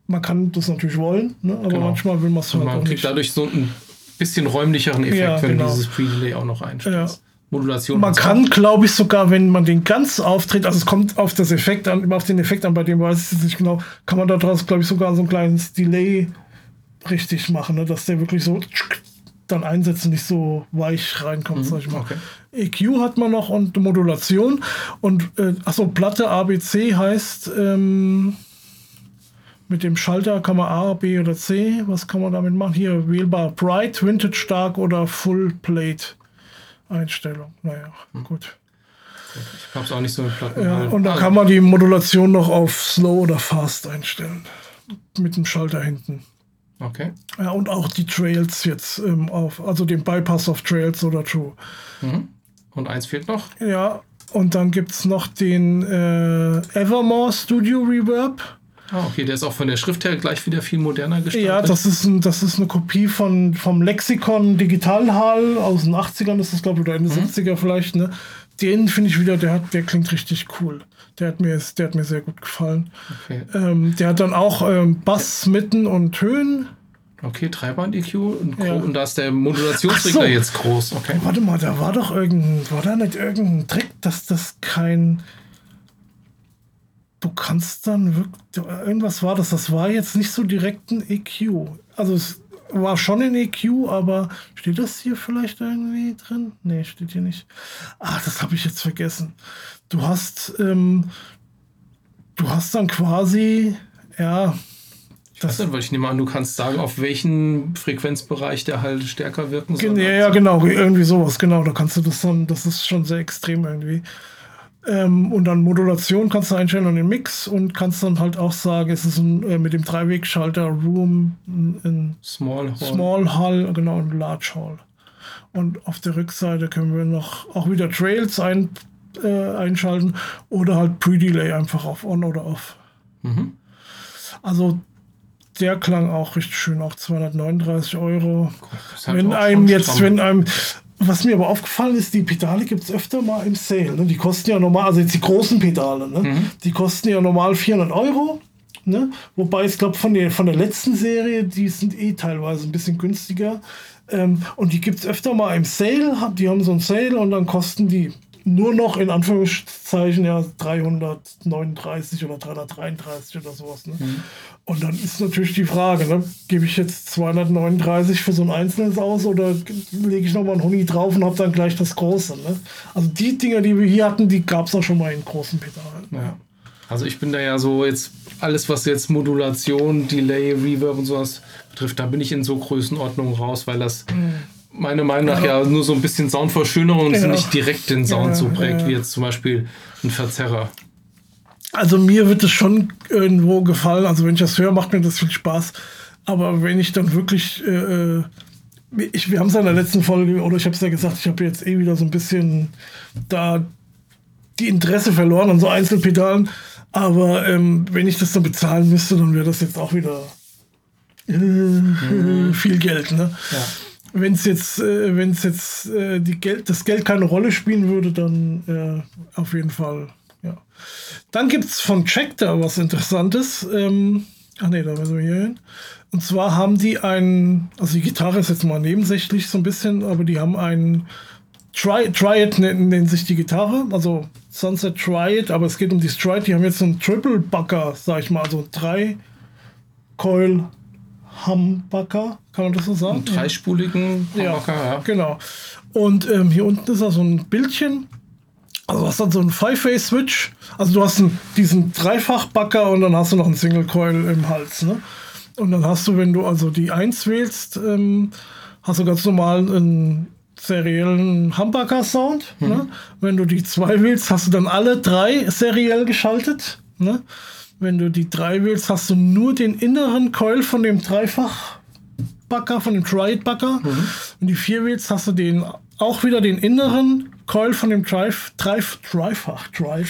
Man kann das natürlich wollen, ne? aber Genau. manchmal will man es halt man auch kriegt nicht. dadurch so einen bisschen räumlicheren Effekt, Ja, wenn genau. du dieses Pre-Delay auch noch einstellst. Modulation. Man kann, glaube ich, sogar, wenn man den ganz auftritt, also es kommt auf das Effekt an, immer auf den Effekt an, bei dem weiß ich jetzt nicht genau, kann man daraus, glaube ich, sogar so ein kleines Delay richtig machen, ne? dass der wirklich so dann einsetzt und nicht so weich reinkommt, sag ich mal. okay. EQ hat man noch und Modulation und äh, achso, Platte ABC heißt ähm, mit dem Schalter kann man A, B oder C, was kann man damit machen? Hier wählbar Bright, Vintage Stark oder Full Plate Einstellung. Naja, gut. Ich hab's auch nicht so Platten. Ja, und also, kann man die Modulation noch auf Slow oder Fast einstellen. Mit dem Schalter hinten. Okay. Ja, und auch die Trails jetzt ähm, auf, also den Bypass of Trails oder True. Und eins fehlt noch. Ja, und dann gibt es noch den äh, Evermore Studio Reverb. Ah, okay, der ist auch von der Schrift her gleich wieder viel moderner gestaltet. Ja, das ist, ein, das ist eine Kopie von, vom Lexikon Digital Hall aus den 80ern, ist das glaube ich, oder Ende 70er vielleicht. Ne? Den finde ich wieder, der, hat, der klingt richtig cool. Der hat mir, der hat mir sehr gut gefallen. Okay, Ähm, der hat dann auch ähm, Bass, Mitten und Höhen. okay Dreiband-EQ und, Ja. und da ist der Modulationsregler so. jetzt groß. Okay. Warte mal, da war doch irgendein, war da nicht irgendein Trick, dass das kein. Du kannst dann wirklich. Irgendwas war das, das war jetzt nicht so direkt ein EQ. Also es war schon ein EQ, aber steht das hier vielleicht irgendwie drin? Nee, steht hier nicht. Ah, das habe ich jetzt vergessen. Du hast, ähm, du hast dann quasi, ja, Ich weiß nicht, weil ich nehme an, du kannst sagen, auf welchen Frequenzbereich der halt stärker wirken soll. Ja, ja, genau, irgendwie sowas, genau. Da kannst du das dann, das ist schon sehr extrem irgendwie. Ähm, und dann Modulation kannst du einstellen und den Mix und kannst dann halt auch sagen, es ist ein, äh, mit dem Dreiwegschalter Room, ein, ein Small Horn. Small Hall, genau, und Large Hall. Und auf der Rückseite können wir noch auch wieder Trails ein, äh, einschalten oder halt Pre-Delay einfach auf On oder Off. Mhm. Also der klang auch richtig schön, auch 239 Euro. Halt Wenn einem jetzt, wenn einem, was mir aber aufgefallen ist, die Pedale gibt es öfter mal im Sale. Ne? Die kosten ja normal, also jetzt die großen Pedale, ne? Mhm. die kosten ja normal 400 Euro. Ne? Wobei ich glaube, von der, von der letzten Serie, die sind eh teilweise ein bisschen günstiger. Ähm, und die gibt es öfter mal im Sale. Hab- Die haben so einen Sale und dann kosten die nur noch in Anführungszeichen ja 339 oder 333 oder sowas. Ne? Und dann ist natürlich die Frage, ne? gebe ich jetzt 239 für so ein einzelnes aus oder lege ich nochmal einen Huni drauf und habe dann gleich das große. Ne? Also die Dinger, die wir hier hatten, die gab es auch schon mal in großen Pedalen. Ja. Also ich bin da ja so jetzt, alles was jetzt Modulation, Delay, Reverb und sowas betrifft, da bin ich in so Größenordnungen raus, weil das meiner Meinung nach ja nur so ein bisschen Soundverschönerung und Ja. nicht direkt den Sound Ja, so prägt, ja. wie jetzt zum Beispiel ein Verzerrer. Also mir wird es schon irgendwo gefallen. Also wenn ich das höre, macht mir das viel Spaß. Aber wenn ich dann wirklich, äh, äh, ich, wir haben es ja in der letzten Folge, oder ich habe es ja gesagt, ich habe jetzt eh wieder so ein bisschen da die Interesse verloren an so Einzelpedalen. Aber ähm, wenn ich das dann bezahlen müsste, dann wäre das jetzt auch wieder äh, viel Geld. Ne? Ja. Wenn es jetzt, äh, wenn's jetzt äh, die Geld, das Geld keine Rolle spielen würde, dann äh, auf jeden Fall. Ja. Dann gibt es von Checkter was Interessantes. Ähm, ach nee, da müssen wir hier hin. Und zwar haben die ein, also die Gitarre ist jetzt mal nebensächlich so ein bisschen, aber die haben einen Tri Triad nennt sich die Gitarre, also Sunset Triad, aber es geht um die Stride. Die haben jetzt so einen Triple Bucker, sag ich mal, also drei Coil Humbucker, kann man das so sagen? Einen dreispuligen Ja, Humbucker, ja. genau. Und ähm, hier unten ist da so ein Bildchen. Also hast dann so einen Five-Phase-Switch. Also du hast einen, diesen Dreifach-Backer und dann hast du noch einen Single-Coil im Hals. Ne? Und dann hast du, wenn du also die 1 wählst, ähm, hast du ganz normal einen seriellen Humbucker-Sound. Ne? Wenn du die 2 wählst, hast du dann alle drei seriell geschaltet. Ne? Wenn du die 3 wählst, hast du nur den inneren Coil von dem Dreifach-Backer, von dem Triad-Backer. Und die 4 wählst, hast du den auch wieder den inneren Coil von dem Drive, Drive, Dreifach, Drive.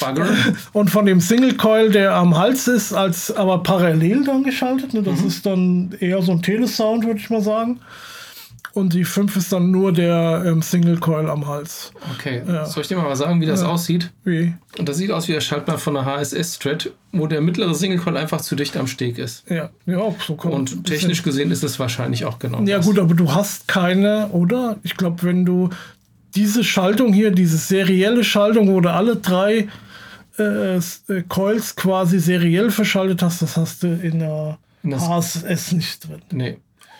Bugger. Und von dem Single Coil, der am Hals ist, als aber parallel dann geschaltet. Ne? Das ist dann eher so ein Telesound, würde ich mal sagen. Und die 5 ist dann nur der ähm, Single Coil am Hals. Okay, soll ich dir mal sagen, wie das aussieht? Wie? Und das sieht aus wie der Schaltplan von einer HSS-Strat, wo der mittlere Single Coil einfach zu dicht am Steg ist. Ja, ja, so man- Und technisch gesehen ist es wahrscheinlich auch genau Ja das. gut, aber du hast keine, oder? Ich glaube, wenn du diese Schaltung hier, diese serielle Schaltung, wo du alle drei äh, äh, Coils quasi seriell verschaltet hast, das hast du in der In HSS nicht drin. Nee.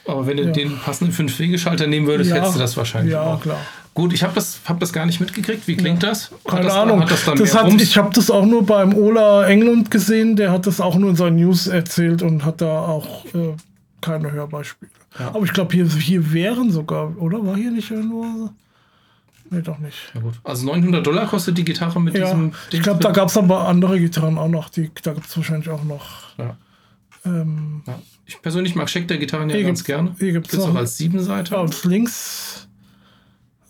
Aber wenn du den passenden 5-Wegeschalter nehmen würdest, Ja. hättest du das wahrscheinlich Ja, auch. klar. Gut, ich habe das, hab das gar nicht mitgekriegt. Wie klingt das? Hat Keine das, Ahnung. Hat das dann das hat, ich habe das auch nur beim Ola England gesehen. Der hat das auch nur in seinen News erzählt und hat da auch äh, keine Hörbeispiele. Ja. Aber ich glaube, hier, hier wären sogar, oder? War hier nicht irgendwo? Nee, doch nicht. Ja, gut. Also 900 Dollar kostet die Gitarre mit Ja, diesem ich glaube, da gab es aber andere Gitarren auch noch. Die, da gibt es wahrscheinlich auch noch. Ja. Ähm, Ja. Ich persönlich mag Schecter-Gitarren ja Hier ganz gerne. hier Gibt's noch- auch als Siebenseiter. ja, und links,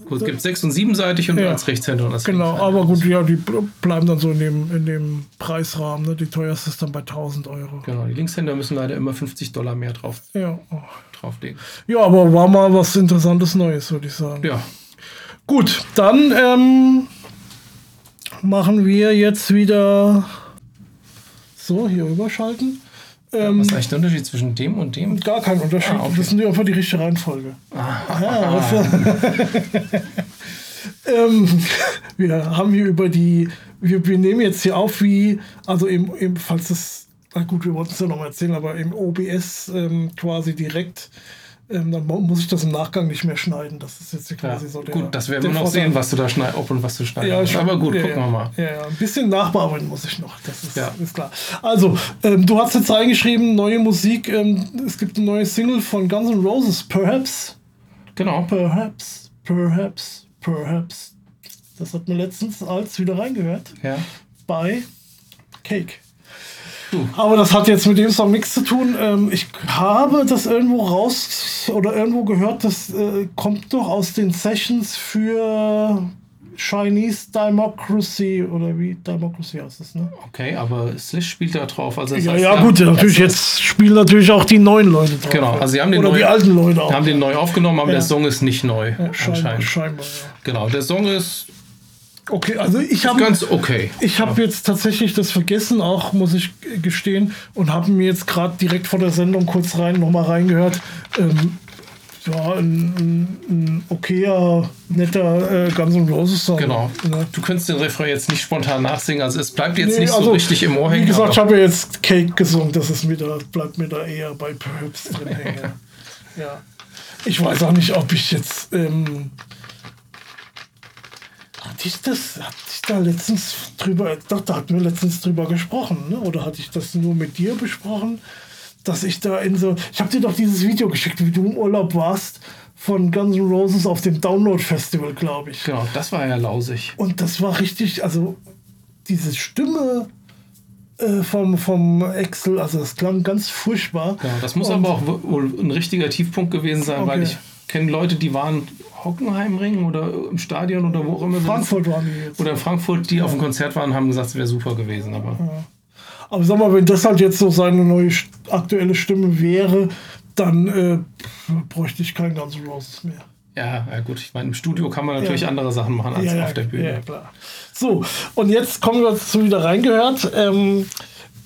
Gut, es gibt sechs- und siebenseitig und Ja. als Rechtshänder und als genau. Aber gut, ja, die bl- bleiben dann so in dem, in dem Preisrahmen. Ne? Die teuerste ist dann bei 1000 Euro. Genau, die Linkshänder müssen leider immer 50 Dollar mehr drauf, Ja, oh. drauflegen. ja, aber war mal was Interessantes Neues, würde ich sagen. Ja, Gut, dann ähm, machen wir jetzt wieder so hier rüberschalten. Ähm, was ist eigentlich der Unterschied zwischen dem und dem? Gar kein Unterschied. Ah, okay. Das ist einfach die richtige Reihenfolge. Ah, Ja, ähm, wir haben hier über die, wir, wir nehmen jetzt hier auf, wie, also eben, eben falls das, na gut, wir wollten es ja noch mal erzählen, aber im OBS ähm, quasi direkt, ähm, dann mu- muss ich das im Nachgang nicht mehr schneiden. Das ist jetzt hier Ja, quasi so der. gut, das werden wir noch Vorteil. sehen, was du da schneidest, ob und was du schneidest. Ja, schon. Aber gut, ja, gucken wir mal. Ja, ein bisschen nachbearbeiten muss ich noch. Das ist, Ja. ist klar. Also, ähm, du hast jetzt reingeschrieben, neue Musik. Ähm, es gibt eine neue Single von Guns N' Roses, Perhaps. Genau. Perhaps, perhaps, perhaps. Das hat mir letztens als wieder reingehört Ja. bei Cake. Du. Aber das hat jetzt mit dem Song nichts zu tun. Ähm, ich habe das irgendwo raus oder irgendwo gehört, das äh, kommt doch aus den Sessions für Chinese Democracy oder wie Democracy heißt das, ne? Okay, aber Slish spielt da drauf. Also Ja, heißt, ja, gut, natürlich jetzt spielen natürlich auch die neuen Leute drauf. Genau, also sie haben den oder neu- die alten Leute auch. Haben den neu aufgenommen, aber Ja. der Song ist nicht neu. ja, scheinbar, anscheinend. scheinbar, ja. Genau, der Song ist Okay, also ich habe ganz okay. Ich habe jetzt tatsächlich das vergessen, auch muss ich gestehen, und habe mir jetzt gerade direkt vor der Sendung kurz rein nochmal reingehört. Ähm, ja, ein, ein, okayer, netter äh, Guns N' Roses Song. Genau. Ne? Du könntest den Refrain jetzt nicht spontan nachsingen, also es bleibt jetzt Nee, nicht so also, richtig im Ohr hängen. Wie gesagt, ich habe ja jetzt Cake gesungen, das ist mir da, bleibt mir da eher bei Perhaps drin hängen. ja. Ich weiß auch nicht, ob ich jetzt. Ähm, hatte ich das, hatte ich da letztens drüber, doch, da hatten wir letztens drüber gesprochen, ne? oder hatte ich das nur mit dir besprochen, dass ich da in so, ich habe dir doch dieses Video geschickt, wie du im Urlaub warst von Guns N' Roses auf dem Download Festival, glaube ich. Genau, das war ja lausig. Und das war richtig, also diese Stimme äh, vom, vom Excel, also das klang ganz furchtbar. Ja, das muss Und- aber auch wohl ein richtiger Tiefpunkt gewesen sein, weil Okay. ich kenne Leute, die waren Hockenheimring oder im Stadion oder wo auch immer. Frankfurt waren die jetzt. Oder in Frankfurt, die auf dem Konzert waren, haben gesagt, es wäre super gewesen. Aber Aber sag mal, wenn das halt jetzt so seine neue aktuelle Stimme wäre, dann äh, bräuchte ich kein Guns N' Roses mehr. ja, ja, gut, ich meine, im Studio kann man natürlich Ja. andere Sachen machen als auf der Bühne. Ja, klar. So, und jetzt kommen wir zu wieder reingehört. Ähm,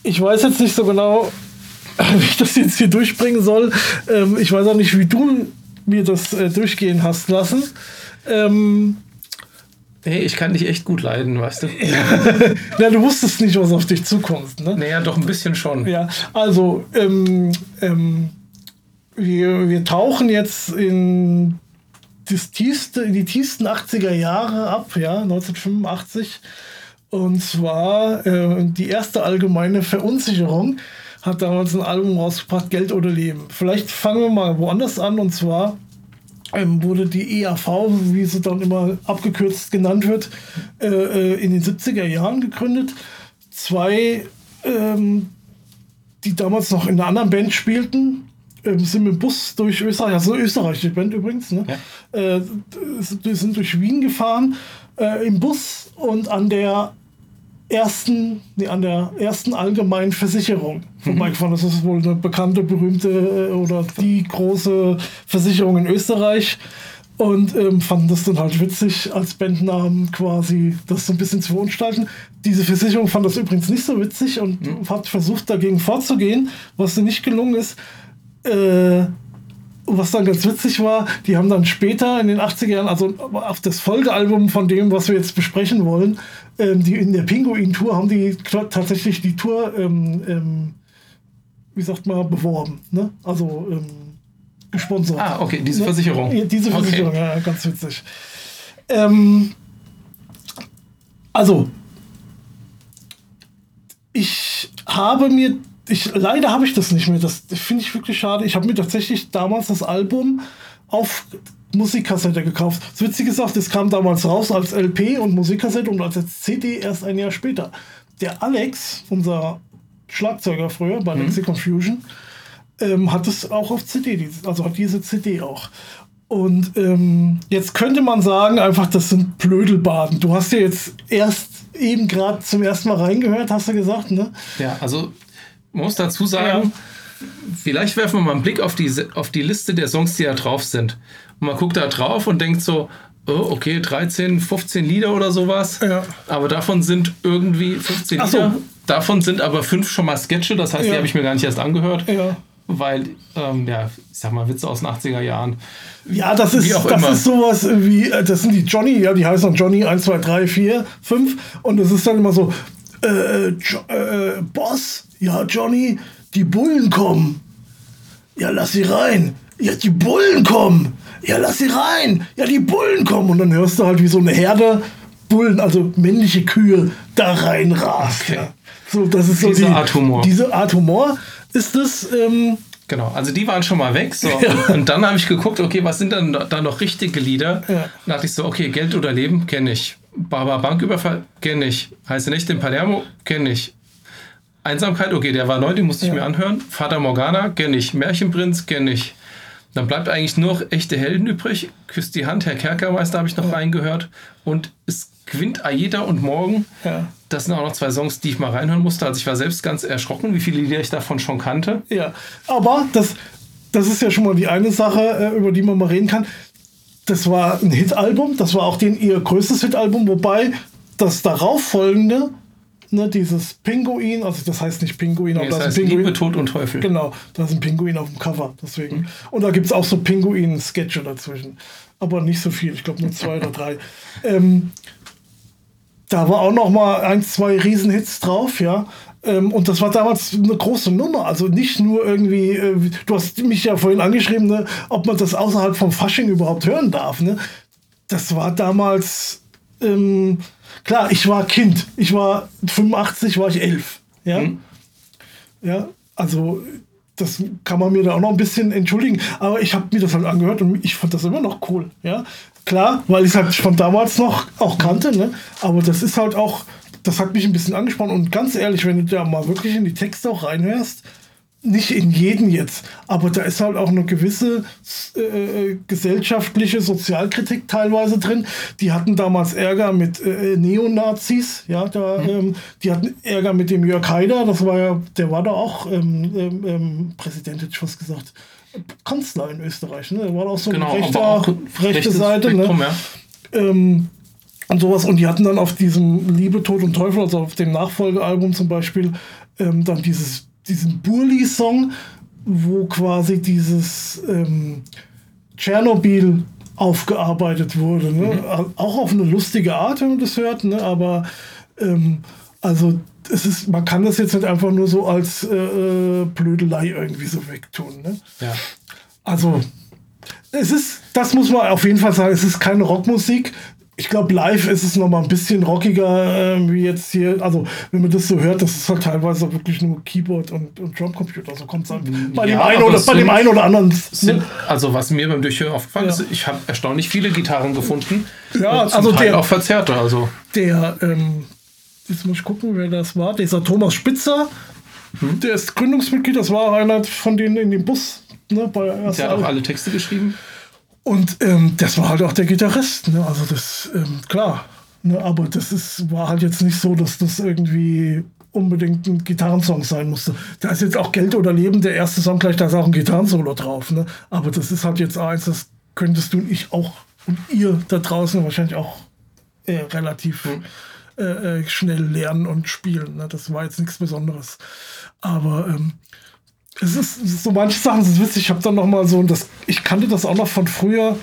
ich weiß jetzt nicht so genau, wie ich das jetzt hier durchbringen soll. Ähm, ich weiß auch nicht, wie du mir das äh, durchgehen hast lassen. Ähm, Hey, ich kann dich echt gut leiden, weißt du? na, du wusstest nicht, was auf dich zukommt. Ne? Naja, doch ein bisschen schon. Ja, also ähm, ähm, wir, wir tauchen jetzt in, das tiefste, in die tiefsten 80er Jahre ab, ja, 1985. Und zwar äh, die erste allgemeine Verunsicherung hat damals ein Album rausgebracht, Geld oder Leben. Vielleicht fangen wir mal woanders an und zwar ähm, wurde die EAV, wie sie dann immer abgekürzt genannt wird, äh, äh, in den 70er Jahren gegründet. Zwei ähm, die damals noch in einer anderen Band spielten, ähm, sind mit dem Bus durch Österreich, also österreichische Band übrigens, ne? Ja. äh, die sind durch Wien gefahren äh, im Bus und an der ersten, nee, an der ersten allgemeinen Versicherung vorbeigefahren. Das ist wohl eine bekannte, berühmte äh, oder die große Versicherung in Österreich. Und ähm, fanden das dann halt witzig, als Bandnamen quasi das so ein bisschen zu verunstalten. Diese Versicherung fand das übrigens nicht so witzig und hat versucht, dagegen vorzugehen, was ihnen nicht gelungen ist. Äh, was dann ganz witzig war, die haben dann später in den 80er Jahren, also auf das Folgealbum von dem, was wir jetzt besprechen wollen, ähm, die in der Pinguin-Tour haben die tatsächlich die Tour, ähm, ähm, wie sagt man, beworben. Ne? Also ähm, gesponsert. Ah, okay, diese Ne? Versicherung. Ja, diese Okay. Versicherung, ja, ganz witzig. Ähm, also, ich habe mir, ich, leider habe ich das nicht mehr, das finde ich wirklich schade. Ich habe mir tatsächlich damals das Album auf Musikkassette gekauft. Das Witzige ist auch, das kam damals raus als LP und Musikkassette und als CD erst ein Jahr später. Der Alex, unser Schlagzeuger früher bei Lexicon Fusion, ähm, hat es auch auf CD, also hat diese CD auch. Und ähm, jetzt könnte man sagen, einfach, das sind Blödelbaden. Du hast ja jetzt erst eben gerade zum ersten Mal reingehört, hast du gesagt, ne? Ja, also man muss dazu sagen, vielleicht werfen wir mal einen Blick auf die, auf die Liste der Songs, die da drauf sind. Und man guckt da drauf und denkt so, oh, okay, 13, 15 Lieder oder sowas. Ja. Aber davon sind irgendwie 15 Ach so. Lieder. Davon sind aber fünf schon mal Sketche, das heißt, Ja. die habe ich mir gar nicht erst angehört. Ja. Weil, ähm, ja, ich sag mal, Witze aus den 80er Jahren. Ja, das ist, das immer. ist sowas wie, äh, das sind die Johnny, ja, die heißen Johnny 1, 2, 3, 4, 5 und das ist dann immer so, äh, äh, Boss, ja, Johnny, die Bullen kommen. Ja, lass sie rein. Ja, die Bullen kommen. Ja, lass sie rein. Ja, die Bullen kommen. Und dann hörst du halt wie so eine Herde Bullen, also männliche Kühe, da reinrast. Okay. Ja. So, das ist so Diese die, Art Humor. Diese Art Humor ist es, ähm, Genau, also die waren schon mal weg. So. Und dann habe ich geguckt, okay, was sind dann da noch richtige Lieder? Ja. Da dachte ich so, okay, Geld oder Leben kenne ich. Barbara Banküberfall kenne ich. Heiße nicht in Palermo kenne ich. Einsamkeit, okay, der war neu, den musste ich Ja. mir anhören. Vater Morgana kenne ich. Märchenprinz kenne ich. Dann bleibt eigentlich nur noch echte Helden übrig. Küsst die Hand, Herr Kerkermeister habe ich noch reingehört. Und es Quint, Aida und Morgen. Ja. Das sind auch noch zwei Songs, die ich mal reinhören musste. Also ich war selbst ganz erschrocken, wie viele Lieder ich davon schon kannte. Ja, aber das, das ist ja schon mal die eine Sache, äh, über die man mal reden kann. Das war ein Hitalbum, das war auch den, ihr größtes Hitalbum, wobei das darauf folgende, ne, dieses Pinguin, also das heißt nicht Pinguin, aber Das heißt ist ein Pinguin. Liebe, Tod und Teufel. Genau, da ist ein Pinguin auf dem Cover, deswegen. Und da gibt es auch so Pinguin-Sketche dazwischen. Aber nicht so viel, ich glaube nur zwei oder drei. Ähm, da war auch noch mal ein, zwei Riesenhits drauf, ja. Ähm, und das war damals eine große Nummer. Also nicht nur irgendwie, äh, du hast mich ja vorhin angeschrieben, ne, ob man das außerhalb vom Fasching überhaupt hören darf. Ne? Das war damals, ähm, klar, ich war Kind. Ich war 85, war ich elf. Ja, ja also das kann man mir da auch noch ein bisschen entschuldigen. Aber ich habe mir das halt angehört und ich fand das immer noch cool. Ja, klar, weil ich es halt von damals noch auch kannte. Ne? Aber das ist halt auch, das hat mich ein bisschen angesprochen. Und ganz ehrlich, wenn du da mal wirklich in die Texte auch reinhörst, nicht in jeden jetzt, aber da ist halt auch eine gewisse äh, gesellschaftliche Sozialkritik teilweise drin. Die hatten damals Ärger mit äh, Neonazis, ja, da, ähm, die hatten Ärger mit dem Jörg Haider, das war ja, der war da auch ähm, ähm, ähm, Präsident, hätte ich fast gesagt, Kanzler in Österreich, ne? Der war auch so Genau, eine rechte, aber auch rechte Seite, ne? Spektrum, ja. ähm, und sowas. Und die hatten dann auf diesem Liebe, Tod und Teufel, also auf dem Nachfolgealbum zum Beispiel, ähm, dann dieses, diesen Burli-Song, wo quasi dieses ähm, Tschernobyl aufgearbeitet wurde. Ne? Auch auf eine lustige Art, wenn man das hört, ne? aber ähm, also es ist, man kann das jetzt nicht einfach nur so als äh, äh, Blödelei irgendwie so wegtun. Ne? Ja. Also, es ist, das muss man auf jeden Fall sagen, es ist keine Rockmusik. Ich glaube, live ist es noch mal ein bisschen rockiger, ähm, wie jetzt hier. Also, wenn man das so hört, das ist halt teilweise wirklich nur Keyboard und, und Drumcomputer. So kommt es an. Bei, dem Ja, einen aber oder, es bei dem sind- einen oder anderen. Sind, also was mir beim Durchhören aufgefallen Ja. ist, ich habe erstaunlich viele Gitarren gefunden. Ja, also Teil der- auch verzerrte. Also Der, ähm, jetzt muss ich gucken, wer das war. Dieser Thomas Spitzer, hm? der ist Gründungsmitglied, das war einer von denen in dem Bus. Ne, bei der hat auch alle Texte geschrieben. Und ähm, das war halt auch der Gitarrist. Ne? Also das, ähm, klar. Ne? Aber das ist, war halt jetzt nicht so, dass das irgendwie unbedingt ein Gitarrensong sein musste. Da ist jetzt auch Geld oder Leben, der erste Song gleich, da ist auch ein Gitarrensolo drauf. Ne? Aber das ist halt jetzt eins, das könntest du und ich auch und ihr da draußen wahrscheinlich auch äh, relativ mhm. äh, schnell lernen und spielen. Ne? Das war jetzt nichts Besonderes. Aber ähm, es ist so manche Sachen sind witzig. Ich habe dann noch mal so und das ich kannte das auch noch von früher.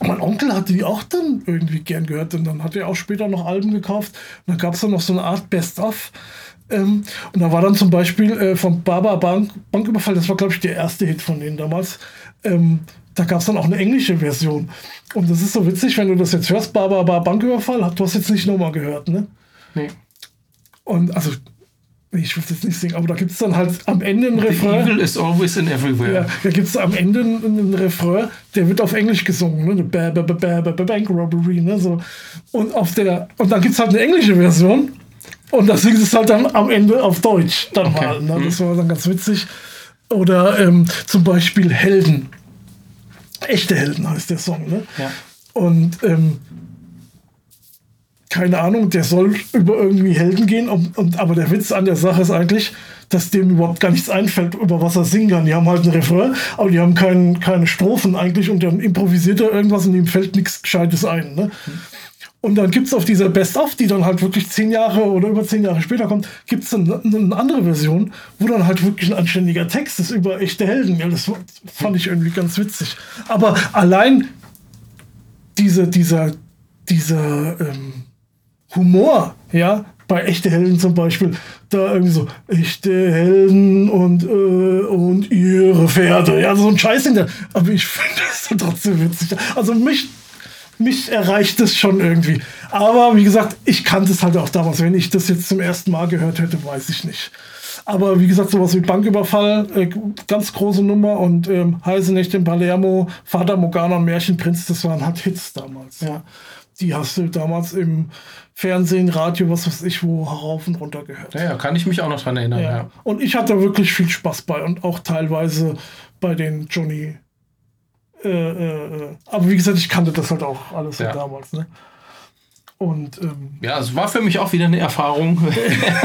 Mein Onkel hatte die auch dann irgendwie gern gehört und dann hat er auch später noch Alben gekauft. Und dann gab es dann noch so eine Art Best-of. Ähm, und da war dann zum Beispiel äh, von Baba Bank, Banküberfall, das war glaube ich der erste Hit von denen damals. Ähm, da gab es dann auch eine englische Version. Und das ist so witzig, wenn du das jetzt hörst, Baba Banküberfall, du hast jetzt nicht nochmal gehört, ne? Nee. Und also ich will es jetzt nicht singen, aber da gibt es dann halt am Ende einen Refrain. The evil is always in everywhere. Ja, da gibt es am Ende einen, Refrain, der wird auf Englisch gesungen, ne? Ba, ba, ba, ba, ba, Bank Robbery, ne? So. Und, auf der, und dann gibt es halt eine englische Version und da singt es halt dann am Ende auf Deutsch. Dann okay. mal, ne? Das war dann ganz witzig. Oder ähm, zum Beispiel Helden. Echte Helden heißt der Song, ne? Ja. Und ähm, keine Ahnung, der soll über irgendwie Helden gehen. Und, und, aber der Witz an der Sache ist eigentlich, dass dem überhaupt gar nichts einfällt, über was er singen kann. Die haben halt ein Refrain, aber die haben kein, keine Strophen eigentlich und dann improvisiert er irgendwas und ihm fällt nichts Gescheites ein. Ne? Und dann gibt es auf dieser Best-of, die dann halt wirklich zehn Jahre oder über zehn Jahre später kommt, gibt es dann eine andere Version, wo dann halt wirklich ein anständiger Text ist über echte Helden. Ja, das fand ich irgendwie ganz witzig. Aber allein diese, dieser, dieser, ähm, Humor, ja, bei echte Helden zum Beispiel, da irgendwie so echte Helden und, äh, und ihre Pferde, ja, so ein Scheiß in der, aber ich finde das trotzdem witzig. Also mich, mich erreicht es schon irgendwie. Aber wie gesagt, ich kannte es halt auch damals. Wenn ich das jetzt zum ersten Mal gehört hätte, weiß ich nicht. Aber wie gesagt, sowas wie Banküberfall, äh, ganz große Nummer und ähm, Heiße Nächte in Palermo, Vater Morgana und Märchenprinz, das waren halt Hits damals. Ja. Die hast du damals im Fernsehen, Radio, was weiß ich, wo rauf und runter gehört. Ja, ja kann ich mich auch noch dran erinnern. Ja. ja. Und ich hatte wirklich viel Spaß bei und auch teilweise bei den Johnny. Äh, äh, äh aber wie gesagt, ich kannte das halt auch alles ja. damals. Ne? Und, ähm, ja, es war für mich auch wieder eine Erfahrung.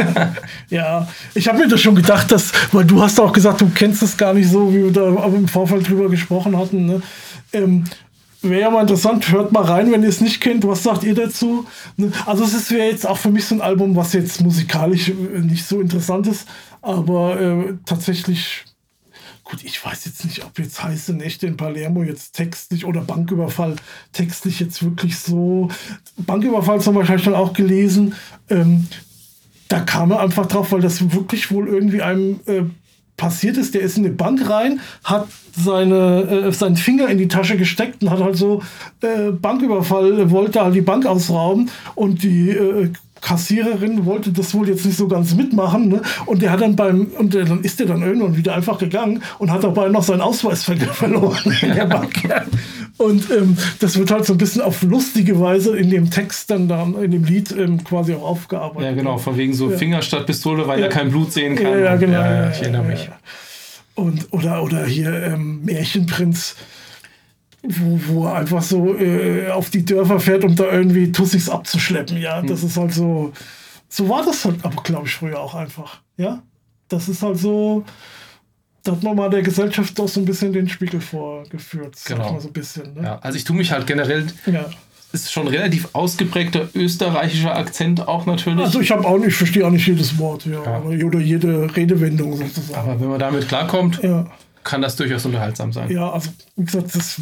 ja, ich habe mir das schon gedacht, dass, weil du hast auch gesagt, du kennst es gar nicht so, wie wir da im Vorfeld drüber gesprochen hatten. Ne? Ähm, Wäre ja mal interessant, hört mal rein, wenn ihr es nicht kennt. Was sagt ihr dazu? Ne? Also es wäre jetzt auch für mich so ein Album, was jetzt musikalisch äh, nicht so interessant ist, aber äh, tatsächlich, gut, ich weiß jetzt nicht, ob jetzt heiße Nächte in Palermo jetzt textlich oder Banküberfall textlich jetzt wirklich so. Banküberfall zum Beispiel habe dann auch gelesen. Ähm, da kam er einfach drauf, weil das wirklich wohl irgendwie einem äh, passiert ist, der ist in eine Bank rein, hat seine, äh, seinen Finger in die Tasche gesteckt und hat halt so äh, Banküberfall, wollte halt die Bank ausrauben und die äh, Kassiererin wollte das wohl jetzt nicht so ganz mitmachen. Ne? Und der hat dann beim, und der, dann ist der dann irgendwann wieder einfach gegangen und hat dabei noch seinen Ausweis verloren in der Bank. Und ähm, das wird halt so ein bisschen auf lustige Weise in dem Text dann, dann in dem Lied ähm, quasi auch aufgearbeitet. Ja, genau, von wegen so ja. Finger statt Pistole, weil ja. er kein Blut sehen kann. Ja, ja genau. Ja, ich erinnere mich. Und, oder, oder hier ähm, Märchenprinz wo, wo er einfach so äh, auf die Dörfer fährt, um da irgendwie Tussis abzuschleppen. Ja, hm. das ist halt so. So war das halt, aber glaube ich, früher auch einfach. Ja, das ist halt so. Da hat man mal der Gesellschaft doch so ein bisschen den Spiegel vorgeführt. Genau. So ein bisschen, ne? ja, also ich tue mich halt generell. Ja. Ist schon relativ ausgeprägter österreichischer Akzent auch natürlich. Also ich habe auch nicht, verstehe auch nicht jedes Wort, ja, ja. Oder, jede Redewendung sozusagen. Aber wenn man damit klarkommt, kann das durchaus unterhaltsam sein. Ja, also wie gesagt, das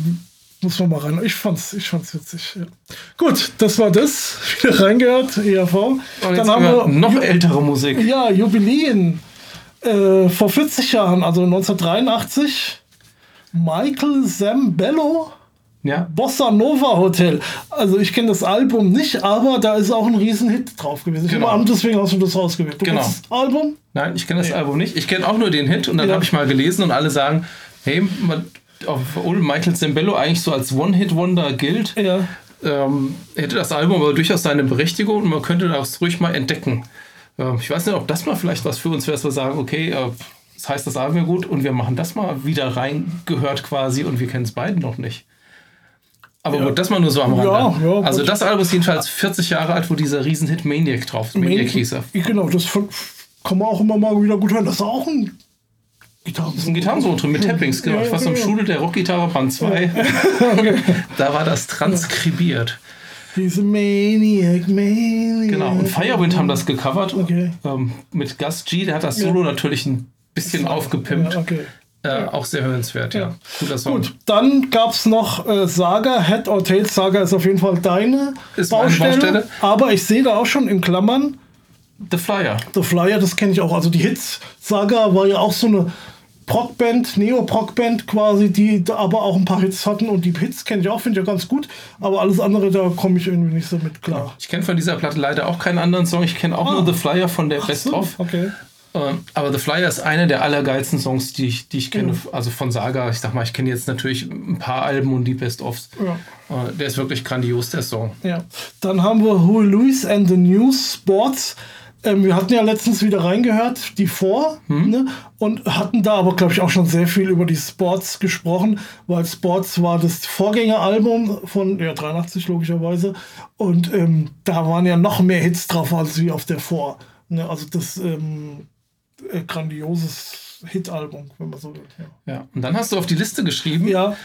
muss man mal rein. Ich fand's, ich fand's witzig. Ja. Gut, das war das. Wieder reingehört, ERV. Dann haben wir noch ältere Musik. Ja, Jubiläen. Äh, vor 40 Jahren, also 1983, Michael Zambello. Ja. Bossa Nova Hotel. Also ich kenne das Album nicht, aber da ist auch ein Riesenhit drauf gewesen. Genau. deswegen hast du das rausgewählt. Du genau. das Album? Nein, ich kenne das nee. Album nicht. Ich kenne auch nur den Hit und dann ja. habe ich mal gelesen und alle sagen, hey, Michael Zambello eigentlich so als One-Hit-Wonder gilt, ja. ähm, hätte das Album aber durchaus seine Berechtigung und man könnte das ruhig mal entdecken. Ähm, ich weiß nicht, ob das mal vielleicht was für uns wäre, dass wir sagen, okay, äh, das heißt das Album ja gut und wir machen das mal wieder reingehört quasi und wir kennen es beiden noch nicht. Aber Ja. gut, das mal nur so am Rande. Ja, ja, also gut. das Album ist jedenfalls 40 Jahre alt, wo dieser Riesenhit Maniac drauf ist. Maniac hieß er. Genau, das kann man auch immer mal wieder gut hören. Das ist auch ein Gitarren. Das ist ein Gitarrensolo drin mit Tappings, genau. Ich war so im. Schule der Rockgitarre Band 2. da war das transkribiert. Diese Maniac, Maniac. Genau. Und Firewind haben das gecovert. Okay. Ähm, mit Gus G, der hat das Solo natürlich ein bisschen aufgepimpt. Ja, okay. Äh, auch sehr hörenswert, ja. Ja. Guter Song. Gut, dann gab es noch äh, Saga, Head or Tails. Saga ist auf jeden Fall deine Ist Baustelle, Baustelle. Aber ich sehe da auch schon in Klammern The Flyer. The Flyer, das kenne ich auch. Also die Hits. Saga war ja auch so eine Proc-Band, Neo-Proc-Band quasi, die aber auch ein paar Hits hatten. Und die Hits kenne ich auch, finde ich ja ganz gut. Aber alles andere, da komme ich irgendwie nicht so mit klar. Ich kenne von dieser Platte leider auch keinen anderen Song. Ich kenne auch nur The Flyer von der Best So, of. Okay. Ähm, aber The Flyer ist einer der allergeilsten Songs, die ich, die ich kenne. Also von Saga. Ich sag mal, ich kenne jetzt natürlich ein paar Alben und die Best-ofs. Ja. Äh, der ist wirklich grandios, der Song. Ja. Dann haben wir Who Louis and the News Sports. Ähm, wir hatten ja letztens wieder reingehört, die vor, ne? und hatten da aber, glaube ich, auch schon sehr viel über die Sports gesprochen, weil Sports war das Vorgängeralbum von ja, 83 logischerweise. Und ähm, da waren ja noch mehr Hits drauf als wie auf der Vor. Ne? Also das ähm, äh, grandioses Hitalbum, wenn man so will. Ja. Ja. Und dann hast du auf die Liste geschrieben. ja.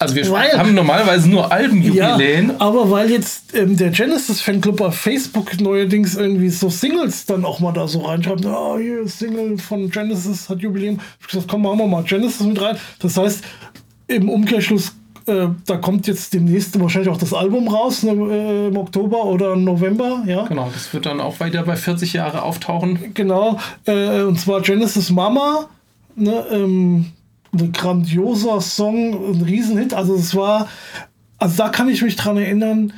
Also wir Weil- haben normalerweise nur Albenjubiläen. Ja, aber weil jetzt ähm, der Genesis Fanclub auf Facebook neuerdings irgendwie so Singles dann auch mal da so reinschreibt, ah, hier ist Single von Genesis hat Jubiläum. Ich hab gesagt, komm, machen wir mal Genesis mit rein. Das heißt, im Umkehrschluss, äh, da kommt jetzt demnächst wahrscheinlich auch das Album raus, ne, äh, im Oktober oder November, ja. Genau, das wird dann auch weiter bei 40 Jahre auftauchen. Genau, äh, und zwar Genesis Mama, ne, ähm, ein grandioser Song, ein Riesenhit. Also es war, also da kann ich mich dran erinnern,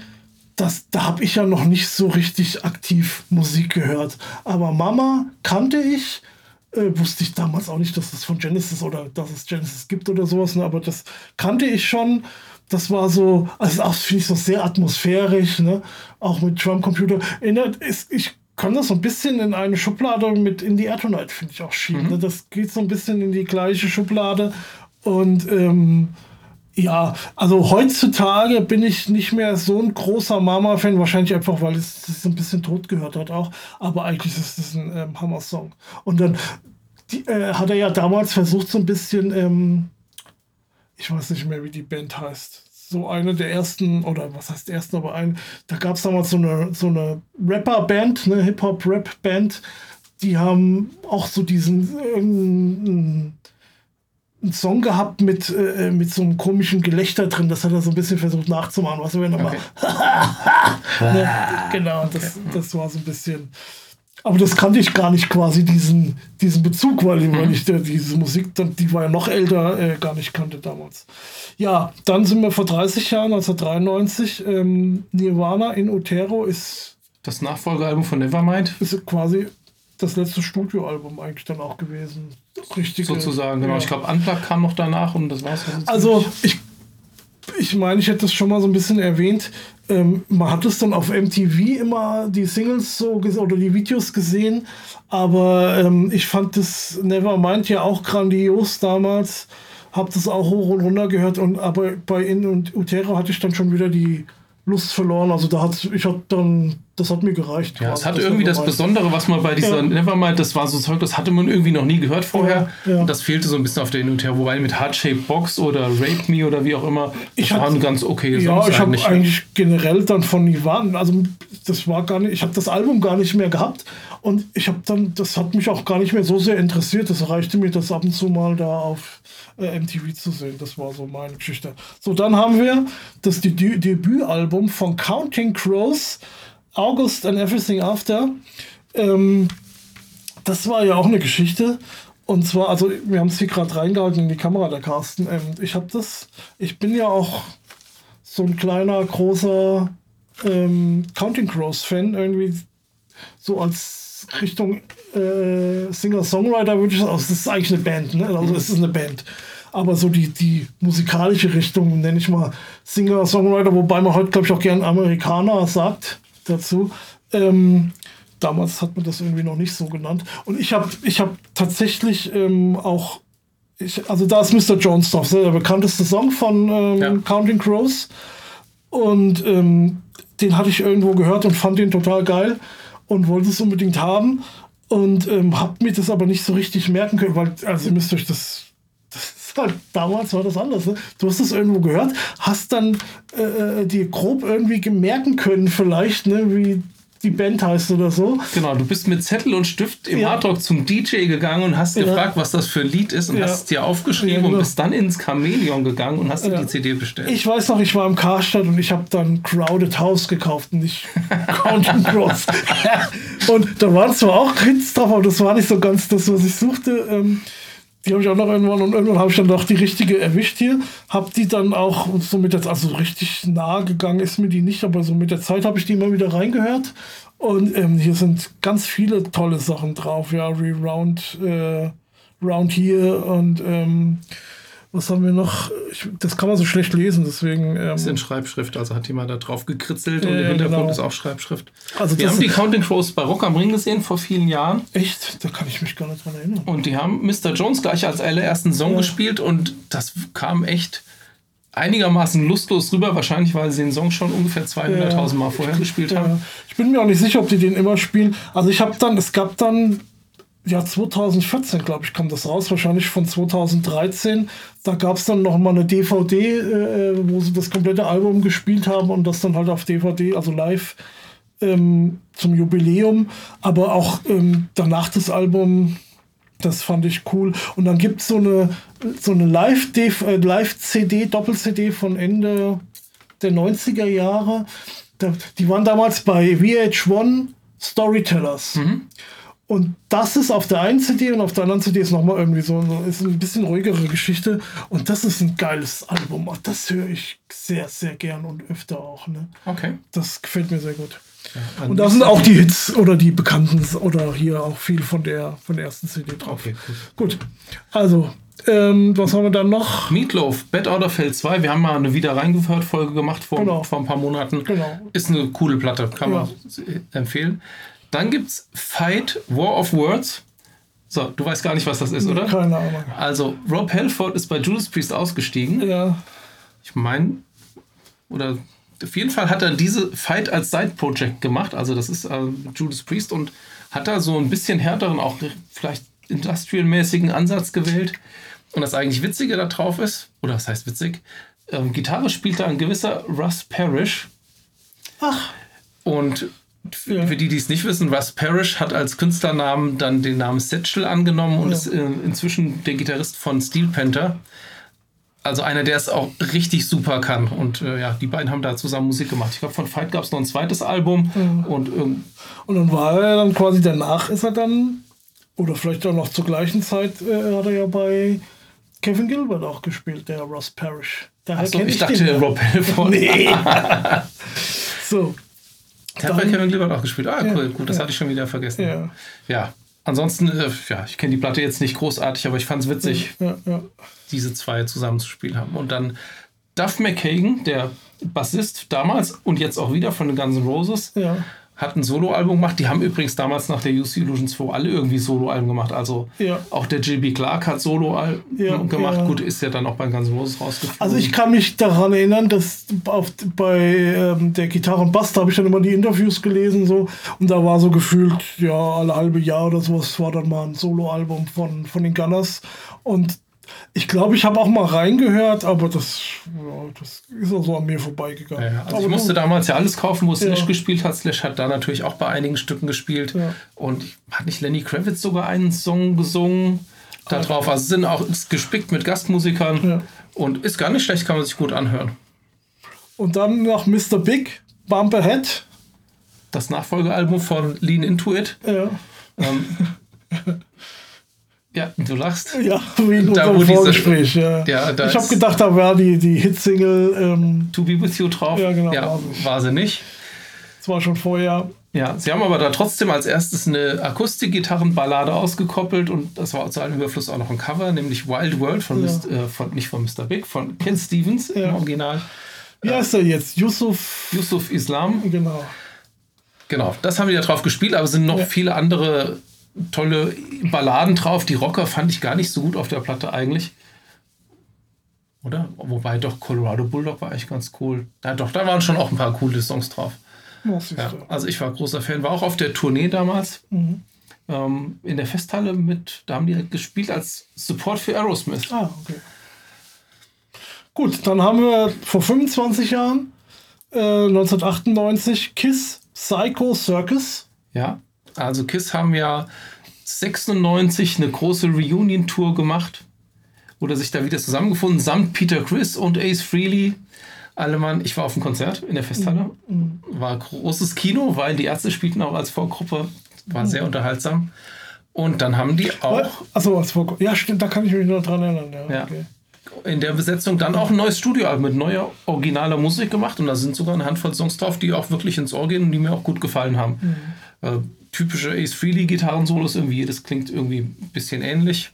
dass, da habe ich ja noch nicht so richtig aktiv Musik gehört. Aber Mama kannte ich, äh, wusste ich damals auch nicht, dass es von Genesis oder dass es Genesis gibt oder sowas, ne? aber das kannte ich schon. Das war so, also auch finde ich so sehr atmosphärisch, ne? auch mit Drumcomputer. Erinnert ist, ich kann das so ein bisschen in eine Schublade mit In the Air Tonight, finde ich auch schieben. Ne? Das geht so ein bisschen in die gleiche Schublade. Und ähm, ja, also heutzutage bin ich nicht mehr so ein großer Mama-Fan, wahrscheinlich einfach, weil es es ein bisschen tot gehört hat auch. Aber eigentlich ist es ein ähm, Hammer-Song. Und dann die, äh, hat er ja damals versucht, so ein bisschen, ähm, ich weiß nicht mehr, wie die Band heißt. So eine der ersten, oder was heißt ersten, aber ein, da gab es damals so eine, so eine Rapper-Band, eine Hip-Hop-Rap-Band, die haben auch so diesen ähm, einen Song gehabt mit, äh, mit so einem komischen Gelächter drin. Das hat er so ein bisschen versucht nachzumachen. Was wenn er mal. ne? Genau, das, das war so ein bisschen. Aber das kannte ich gar nicht quasi, diesen, diesen Bezug, weil, weil ich der, diese Musik, dann, die war ja noch älter, äh, gar nicht kannte damals. Ja, dann sind wir vor 30 Jahren, 1993, ähm, Nirvana in Utero ist, Das Nachfolgealbum von Nevermind, ist quasi das letzte Studioalbum eigentlich dann auch gewesen. Richtig. sozusagen. Genau. Ich glaube, Unplugged kam noch danach und das war's. Also, ich, ich meine, ich hätte das schon mal so ein bisschen erwähnt. Ähm, man hat es dann auf MTV immer die Singles so oder die Videos gesehen, aber ähm, ich fand das Nevermind ja auch grandios damals. Hab das auch hoch und runter gehört und aber bei In und Utero hatte ich dann schon wieder die Lust verloren. Also da hat ich hat dann das hat mir gereicht. Ja, es quasi, hat irgendwie das. Besondere, was man bei dieser Ja. Nevermind, das war so Zeug, das hatte man irgendwie noch nie gehört vorher. Ja, ja. Und das fehlte so ein bisschen auf der Inventar. Wobei mit Heart Shaped Box oder Rape Me oder wie auch immer, Ich hab- waren ganz okay Ja, ich habe eigentlich. eigentlich generell dann von Nirvana, also das war gar nicht, ich habe das Album gar nicht mehr gehabt und ich habe dann, das hat mich auch gar nicht mehr so sehr interessiert. Das reichte mir, das ab und zu mal da auf äh, MTV zu sehen. Das war so meine Geschichte. So, dann haben wir das Debü Debütalbum von Counting Crows, August and Everything After. Ähm, das war ja auch eine Geschichte. Und zwar, also wir haben es hier gerade reingehalten in die Kamera, der Carsten. Ähm, ich habe das, ich bin ja auch so ein kleiner, großer ähm, Counting Crows-Fan, irgendwie so als Richtung äh, Singer-Songwriter würde ich sagen, also es ist eigentlich eine Band, ne? Also es ist eine Band. aber so die, die musikalische Richtung, nenne ich mal Singer-Songwriter, wobei man heute, glaube ich, auch gern Amerikaner sagt dazu. Ähm, damals hat man das irgendwie noch nicht so genannt. Und ich habe ich hab tatsächlich ähm, auch, ich, also da ist Mr. Jones drauf, der bekannteste Song von ähm, Ja. Counting Crows. Und ähm, den hatte ich irgendwo gehört und fand den total geil und wollte es unbedingt haben. Und ähm, hab mir das aber nicht so richtig merken können, weil, also ihr müsst euch das. Halt, damals war das anders. Ne? Du hast es irgendwo gehört, hast dann äh, äh, dir grob irgendwie merken können, vielleicht, ne, wie die Band heißt oder so. Genau, du bist mit Zettel und Stift im Ja. Hardrock zum DJ gegangen und hast Ja. gefragt, was das für ein Lied ist und Ja. hast es dir aufgeschrieben genau. und bist dann ins Chamäleon gegangen und hast dir die CD bestellt. Ich weiß noch, ich war im Karstadt und ich habe dann Crowded House gekauft und nicht Counting Crows. und da waren zwar auch Hits drauf, aber das war nicht so ganz das, was ich suchte. Ähm, die habe ich auch noch irgendwann und irgendwann habe ich dann doch die richtige erwischt hier. Hab die dann auch so mit der also richtig nahe gegangen ist mir die nicht, aber so mit der Zeit habe ich die immer wieder reingehört. Und ähm, hier sind ganz viele tolle Sachen drauf. Ja, Reround, äh, Round Here und ähm, was haben wir noch? Ich, das kann man so schlecht lesen, deswegen. Ähm, Das ist in Schreibschrift, also hat jemand da drauf gekritzelt und Ja, im Hintergrund genau. ist auch Schreibschrift. Also Wir haben die Counting Crows bei Rock am Ring gesehen vor vielen Jahren echt, da kann ich mich gar nicht dran erinnern. und die haben Mr. Jones gleich als allerersten Song Ja. gespielt und das kam echt einigermaßen lustlos rüber, wahrscheinlich weil sie den Song schon ungefähr 200.000 Mal vorher gespielt haben. Ja, ich bin mir auch nicht sicher, ob die den immer spielen. Also ich habe dann, es gab dann, ja 2014 glaube ich, kam das raus, wahrscheinlich von 2013. Da gab es dann noch mal eine DVD, äh, wo sie das komplette Album gespielt haben und das dann halt auf DVD, also live ähm, zum Jubiläum. Aber auch ähm, danach das Album, das fand ich cool. Und dann gibt so eine so eine Live-CD, Live-CD, Doppel-CD von Ende der 90er Jahre. Da, die waren damals bei VH1 Storytellers. Und das ist auf der einen CD und auf der anderen CD ist nochmal irgendwie so, ist ein bisschen ruhigere Geschichte. Und das ist ein geiles Album. Das höre ich sehr, sehr gern und öfter auch. Ne? Okay. Das gefällt mir sehr gut. Und Und da sind auch die Hits oder die bekannten oder hier auch viel von der, von der ersten CD drauf. Okay, gut. Gut. Also, ähm, was haben wir dann noch? Meatloaf, Bad Order Fell 2. Wir haben mal eine wieder reingehört Folge gemacht vor, Genau. vor ein paar Monaten. Genau. Ist eine coole Platte, kann man empfehlen. Dann gibt's Fight War of Words. So, du weißt gar nicht, was das ist, oder? Keine Ahnung. Also, Rob Halford ist bei Judas Priest ausgestiegen. Ja, Ich meine, oder auf jeden Fall hat er diese Fight als Side-Project gemacht. Also, das ist äh, Judas Priest und hat da so ein bisschen härteren, auch vielleicht industrial-mäßigen Ansatz gewählt. Und das eigentlich Witzige da drauf ist, oder was heißt witzig? Ähm, Gitarre spielt da ein gewisser Russ Parrish. Ach. Und f- Ja. für die, die es nicht wissen, Russ Parrish hat als Künstlernamen dann den Namen Satchel angenommen und Ja. ist äh, inzwischen der Gitarrist von Steel Panther. Also einer, der es auch richtig super kann. Und äh, ja, die beiden haben da zusammen Musik gemacht. Ich glaube, von Fight gab es noch ein zweites Album. Und ähm, Und dann war er dann quasi danach ist er dann, oder vielleicht auch noch zur gleichen Zeit, äh, hat er ja bei Kevin Gilbert auch gespielt, der Ross Parrish. Daher ich den dachte, ja. Rob Halford. Nee. so, hat bei Kevin Gilbert auch gespielt. Ah, Ja, cool, gut, das ja. hatte ich schon wieder vergessen. ja. Ja, ansonsten, äh, ja, ich kenne die Platte jetzt nicht großartig, aber ich fand es witzig, ja. diese zwei zusammen zu spielen haben. Und dann Duff McKagan, der Bassist damals und jetzt auch wieder von den Guns N' Roses, ja. Hat ein Soloalbum gemacht. Die haben übrigens damals nach der UC Illusion 2 alle irgendwie Soloalben gemacht. Also Ja. auch der JB Clark hat Soloalben Ja, gemacht. ja. Gut, ist ja dann auch bei Guns N' Roses rausgeflogen. Also ich kann mich daran erinnern, dass auf, bei ähm, der Gitarre und Bass, da habe ich dann immer die Interviews gelesen so und da war so gefühlt, ja, alle halbe Jahr oder sowas war dann mal ein Soloalbum von, von den Gunners und ich glaube, ich habe auch mal reingehört, aber das, ja, das ist auch so an mir vorbeigegangen. Ja, also aber ich musste damals ja alles kaufen, wo Slash Ja. gespielt hat. Slash hat da natürlich auch bei einigen Stücken gespielt. Und hat nicht Lenny Kravitz sogar einen Song gesungen da drauf? Also sind auch ist gespickt mit Gastmusikern. Und ist gar nicht schlecht, kann man sich gut anhören. Und dann noch Mr. Big, Bump Ahead. Das Nachfolgealbum von Lean Into It. Ja, Ähm, ja, du lachst. ja wegen Da, unserem Vorgespräch. Ja. Ja, da ich habe gedacht, da war die, die Hitsingle, ähm, To Be With You drauf. Ja, genau, Ja, war sie. war sie nicht. das war schon vorher. Ja, sie haben aber da trotzdem als erstes eine Akustikgitarrenballade ausgekoppelt und das war zu allem Überfluss auch noch ein Cover, nämlich Wild World von, Ja. Mist- äh, von nicht von Mr. Big, von Ken Stevens Ja. im Original. Wie heißt er jetzt? Yusuf. Yusuf Islam. Genau. Genau, das haben die da drauf gespielt, aber es sind noch Ja. viele andere tolle Balladen drauf. Die Rocker fand ich gar nicht so gut auf der Platte eigentlich. Oder? Wobei doch Colorado Bulldog war eigentlich ganz cool. Ja, doch, da waren schon auch ein paar coole Songs drauf. Ja, also ich war großer Fan, war auch auf der Tournee damals. Mhm. Ähm, in der Festhalle mit, da haben die gespielt als Support für Aerosmith. Ah, okay. Gut, dann haben wir vor 25 Jahren, äh, 1998, Kiss Psycho Circus. Ja, also Kiss haben ja 96 eine große Reunion-Tour gemacht. Oder sich da wieder zusammengefunden, samt Peter Chris und Ace Frehley. Alle Mann, ich war auf dem Konzert in der Festhalle. War großes Kino, weil die Ärzte spielten auch als Vorgruppe. War sehr unterhaltsam. Und dann haben die auch Achso, als Vor Ja, stimmt, da kann ich mich noch dran erinnern. Ja, Ja. Okay. in der Besetzung dann auch ein neues Studioalbum mit neuer originaler Musik gemacht und da sind sogar eine Handvoll Songs drauf, die auch wirklich ins Ohr gehen und die mir auch gut gefallen haben. Äh, typische Ace Frehley Gitarrensolos irgendwie, jedes klingt irgendwie ein bisschen ähnlich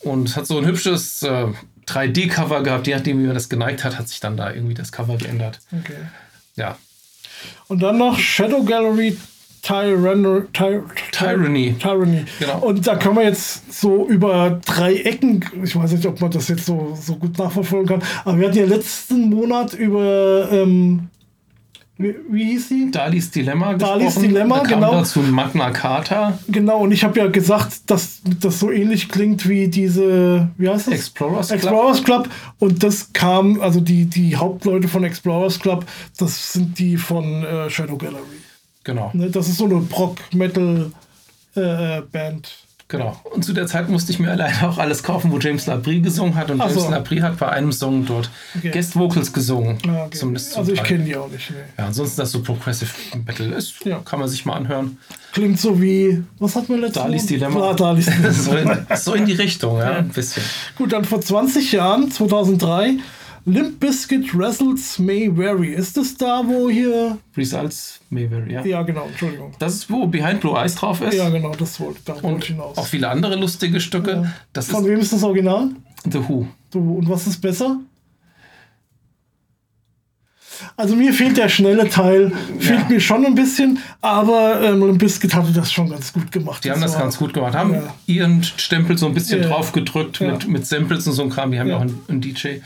und es hat so ein hübsches äh, 3D-Cover gehabt, je nachdem wie man das geneigt hat, hat sich dann da irgendwie das Cover geändert. okay. Ja, Und dann noch Shadow Gallery Tyranno, Ty, Tyranny. Tyranny. Genau. Und da können wir jetzt so über drei Ecken, ich weiß nicht, ob man das jetzt so, so gut nachverfolgen kann, aber wir hatten ja letzten Monat über, ähm, wie, hieß sie? Dalis Dilemma Dalis gesprochen. Dilemma, da kam genau. dazu Magna Carta, Genau, und ich habe ja gesagt, dass das so ähnlich klingt wie diese, wie heißt das? Explorers Club. Explorers Club. Und das kam, also die, die Hauptleute von Explorers Club, das sind die von äh, Shadow Gallery. Genau. Ne, das ist so eine Prog-Metal-Band. Genau. Und zu der Zeit musste ich mir leider auch alles kaufen, wo James Labrie gesungen hat. Und Ach James so. Labrie hat bei einem Song dort Okay. Guest Vocals gesungen. Ah, okay. Zumindest zum also ich kenne die auch nicht. Nee. Ja, ansonsten das so Progressive Metal ist, Ja. kann man sich mal anhören. Klingt so wie, was hat man letztes Dalis Mal? Dilemma. Ah, Dalis Dilemma. so, in, so in die Richtung, ja, ein bisschen. Gut, dann vor 20 Jahren, 2003, Limp Bizkit Wrestles May Vary. Ist das da, wo hier... Results Mayberry, ja. Ja, genau, Entschuldigung. Das ist, wo Behind Blue Eyes drauf ist. Ja, genau, das wollte, da wollte ich hinaus. auch viele andere lustige Stücke. Das Von ist wem ist das Original? The Who. Du, und was ist besser? Also mir fehlt der schnelle Teil, fehlt Ja. mir schon ein bisschen, aber ähm, Limp Bizkit hatte das schon ganz gut gemacht. Die haben das war- ganz gut gemacht, haben Ja. ihren Stempel so ein bisschen Ja. drauf gedrückt Ja. mit, mit Samples und so ein Kram. Die haben ja, Ja. auch einen, einen DJ.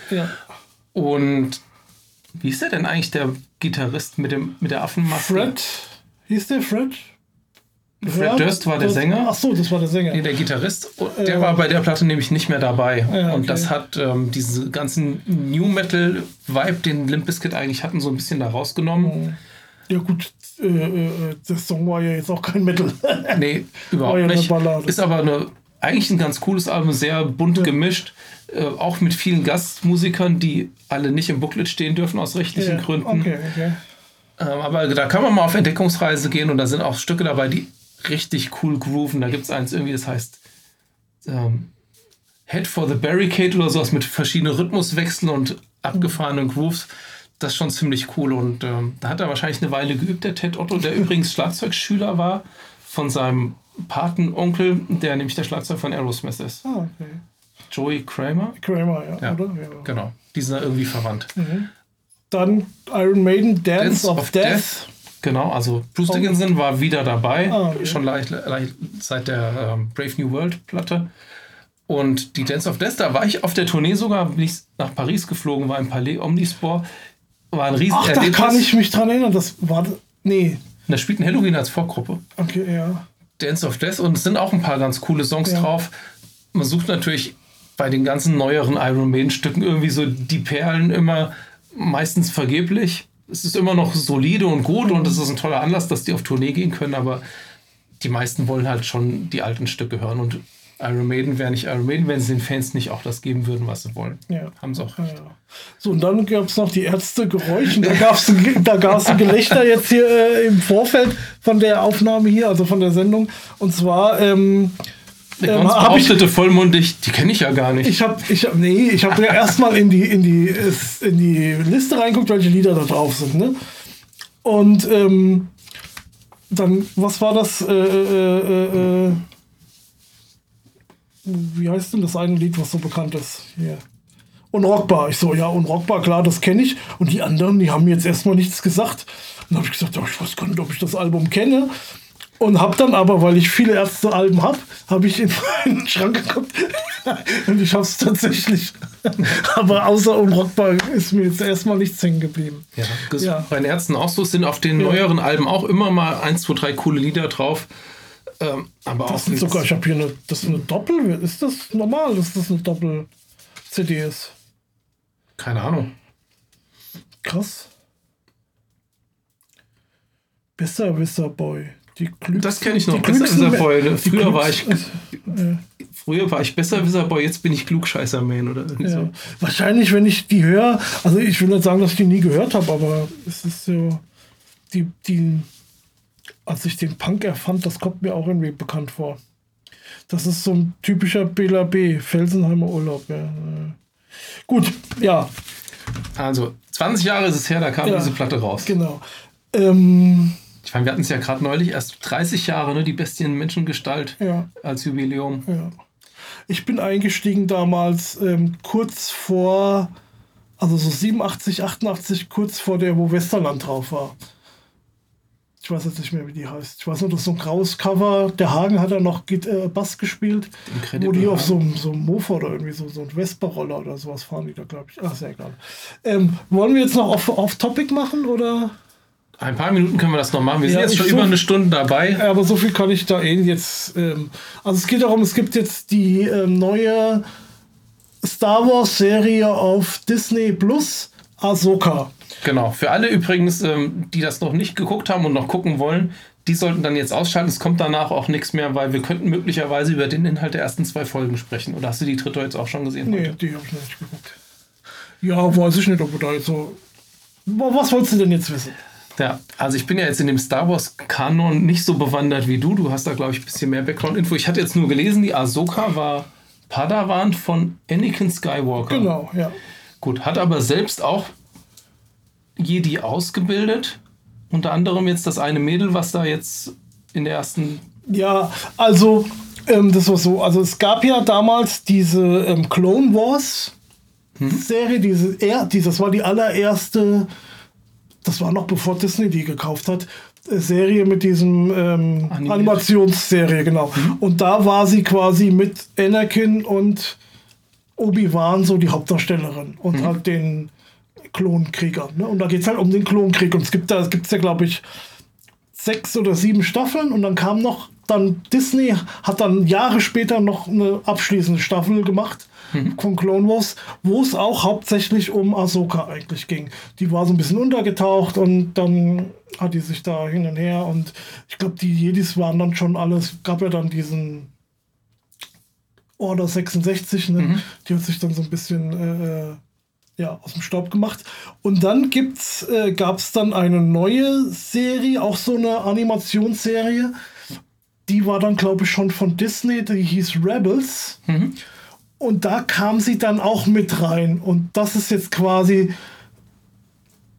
Ja. Und wie ist der denn eigentlich, der Gitarrist mit, dem, mit der Affenmaske? Fred, hieß der Fred? Fred Durst war der Sänger. Ach so, das war der Sänger. Nee, der Gitarrist, und der Ja. war bei der Platte nämlich nicht mehr dabei. Ja, Und okay. das hat ähm, diesen ganzen New Metal Vibe, den Limp Bizkit eigentlich hatten, so ein bisschen da rausgenommen. Ja gut, äh, äh, der Song war ja jetzt auch kein Metal. Nee, überhaupt ja nicht. Ballade. Ist aber eine, eigentlich ein ganz cooles Album, sehr bunt gemischt. Äh, auch mit vielen Gastmusikern, die alle nicht im Booklet stehen dürfen aus rechtlichen Ja, Gründen. Okay, okay. Ähm, aber da kann man mal auf Entdeckungsreise gehen und da sind auch Stücke dabei, die richtig cool grooven. Da gibt es eins irgendwie, das heißt ähm, Head for the Barricade oder sowas mit verschiedenen Rhythmuswechseln und abgefahrenen Grooves. Das ist schon ziemlich cool und ähm, da hat er wahrscheinlich eine Weile geübt, der Ted Otto, der übrigens Schlagzeugschüler war von seinem Patenonkel, der nämlich der Schlagzeug von Aerosmith ist. Ah, okay. Joey Kramer. Kramer, ja, Ja, oder? Ja. Genau, die sind da irgendwie verwandt. Dann Iron Maiden, Dance, Dance of, of Death. Death. Genau, also Bruce Dickinson war wieder dabei, Ah, okay. schon leicht, leicht seit der ähm, Brave New World Platte. Und die Dance of Death, da war ich auf der Tournee sogar, bin ich nach Paris geflogen, war im Palais Omnisport. War ein riesen Ach, da kann ich mich dran erinnern. Das war. Nee. Und da spielt ein Halloween als Vorgruppe. Okay, ja. Dance of Death und es sind auch ein paar ganz coole Songs Ja. drauf. Man sucht natürlich bei den ganzen neueren Iron Maiden Stücken irgendwie so die Perlen immer meistens vergeblich. Es ist immer noch solide und gut und es ist ein toller Anlass, dass die auf Tournee gehen können, aber die meisten wollen halt schon die alten Stücke hören und Iron Maiden wäre nicht Iron Maiden, wenn sie den Fans nicht auch das geben würden, was sie wollen. Ja. Haben sie auch recht. ja. So, und dann gab es noch die Ärzte Geräuschen. Da gab es da gab's ein Gelächter jetzt hier äh, im Vorfeld von der Aufnahme hier, also von der Sendung. Und zwar, ähm, Ähm, hab ich- behauptete vollmundig, die kenne ich ja gar nicht. ich habe, ich hab, nee, ich habe ja erstmal in die, in, die, in die Liste reinguckt, welche Lieder da drauf sind. Ne? Und ähm, dann, was war das? Äh, äh, äh, äh, wie heißt denn das eine Lied, was so bekannt ist? Hier. Unrockbar. Ich so, ja, unrockbar, klar, das kenne ich. Und die anderen, die haben mir jetzt erstmal nichts gesagt. Und dann habe ich gesagt, oh, ich weiß gar nicht, ob ich das Album kenne. Und habe dann aber, weil ich viele Ärzte-Alben habe, habe ich in meinen Schrank geguckt. Und ich habe es tatsächlich. aber außer unrockbar ist mir jetzt erstmal nichts hängen geblieben. Ja, das Ja. bei den Ärzten auch so. Sind auf den Ja. neueren Alben auch immer mal eins, zwei, drei coole Lieder drauf. Ähm, aber auch Das sind sogar, ich habe hier eine, das ist eine Doppel. Ist das normal, dass das eine Doppel-CD ist? keine Ahnung. Krass. Besserwisser Boy. Das kenn ich noch, die klügsten Besserwisser Me- Boy. die Früher war klügsten- Früher war ich besser Boy, jetzt bin ich Klugscheißer-Man oder irgendwie Ja. so. Wahrscheinlich, wenn ich die höre, also ich will nicht sagen, dass ich die nie gehört habe, aber es ist so, die, die, als ich den Punk erfand, das kommt mir auch irgendwie bekannt vor. Das ist so ein typischer Bela B, Felsenheimer Urlaub. Ja. Gut, ja, Also, 20 Jahre ist es her, da kam Ja. diese Platte raus. genau. Ähm, Ich meine, wir hatten es ja gerade neulich, erst 30 Jahre, ne, die Bestien Menschengestalt ja. als Jubiläum. Ja. Ich bin eingestiegen damals ähm, kurz vor, also so 87, 88, kurz vor der, wo Westerland drauf war. Ich weiß jetzt nicht mehr, wie die heißt. Ich weiß nur, das ist so ein graues Cover. Der Hagen hat da noch äh, Bass gespielt, Incredible wo die auf so, einem- so einem Mofa oder irgendwie so, so ein Vespa-Roller oder sowas fahren die da, glaube ich. Ach, ist ja egal. Ähm, wollen wir jetzt noch auf, auf Topic machen oder? Ein paar Minuten können wir das noch machen. Wir Ja, sind jetzt schon so- über eine Stunde dabei. Aber so viel kann ich da eh jetzt. Ähm, also es geht darum, es gibt jetzt die ähm, neue Star Wars Serie auf Disney Plus, Ahsoka. Genau. Für alle übrigens, ähm, die das noch nicht geguckt haben und noch gucken wollen, die sollten dann jetzt ausschalten. Es kommt danach auch nichts mehr, weil wir könnten möglicherweise über den Inhalt der ersten zwei Folgen sprechen. Oder hast du die dritte jetzt auch schon gesehen? Nee, heute? die habe ich noch nicht geguckt. Ja, weiß ich nicht, ob du da jetzt so. Wa- Was wolltest du denn jetzt wissen? Ja, also ich bin ja jetzt in dem Star Wars-Kanon nicht so bewandert wie du. Du hast da, glaube ich, ein bisschen mehr Background-Info. Ich hatte jetzt nur gelesen, die Ahsoka war Padawan von Anakin Skywalker. Genau, ja. Gut, hat aber selbst auch Jedi ausgebildet. Unter anderem jetzt das eine Mädel, was da jetzt in der ersten. Ja, also, ähm, das war so. Also, es gab ja damals diese ähm, Clone Wars Serie, diese, er, war die allererste, das war noch bevor Disney die gekauft hat, Serie mit diesem ähm. Animationsserie, genau. Und da war sie quasi mit Anakin und Obi-Wan so die Hauptdarstellerin und halt den Klonkrieger. Ne? Und da geht es halt um den Klonkrieg. Und es gibt da, es gibt's ja, glaube ich, sechs oder sieben Staffeln und dann kam noch, dann Disney hat dann Jahre später noch eine abschließende Staffel gemacht von Clone Wars, wo es auch hauptsächlich um Ahsoka eigentlich ging. Die war so ein bisschen untergetaucht und dann hat die sich da hin und her und ich glaube, die Jedis waren dann schon alles, gab ja dann diesen Order 66, ne? die hat sich dann so ein bisschen äh, äh, ja, aus dem Staub gemacht. Und dann gibt's, äh, gab es dann eine neue Serie, auch so eine Animationsserie. Die war dann, glaube ich, schon von Disney, die hieß Rebels. Und da kam sie dann auch mit rein. Und das ist jetzt quasi.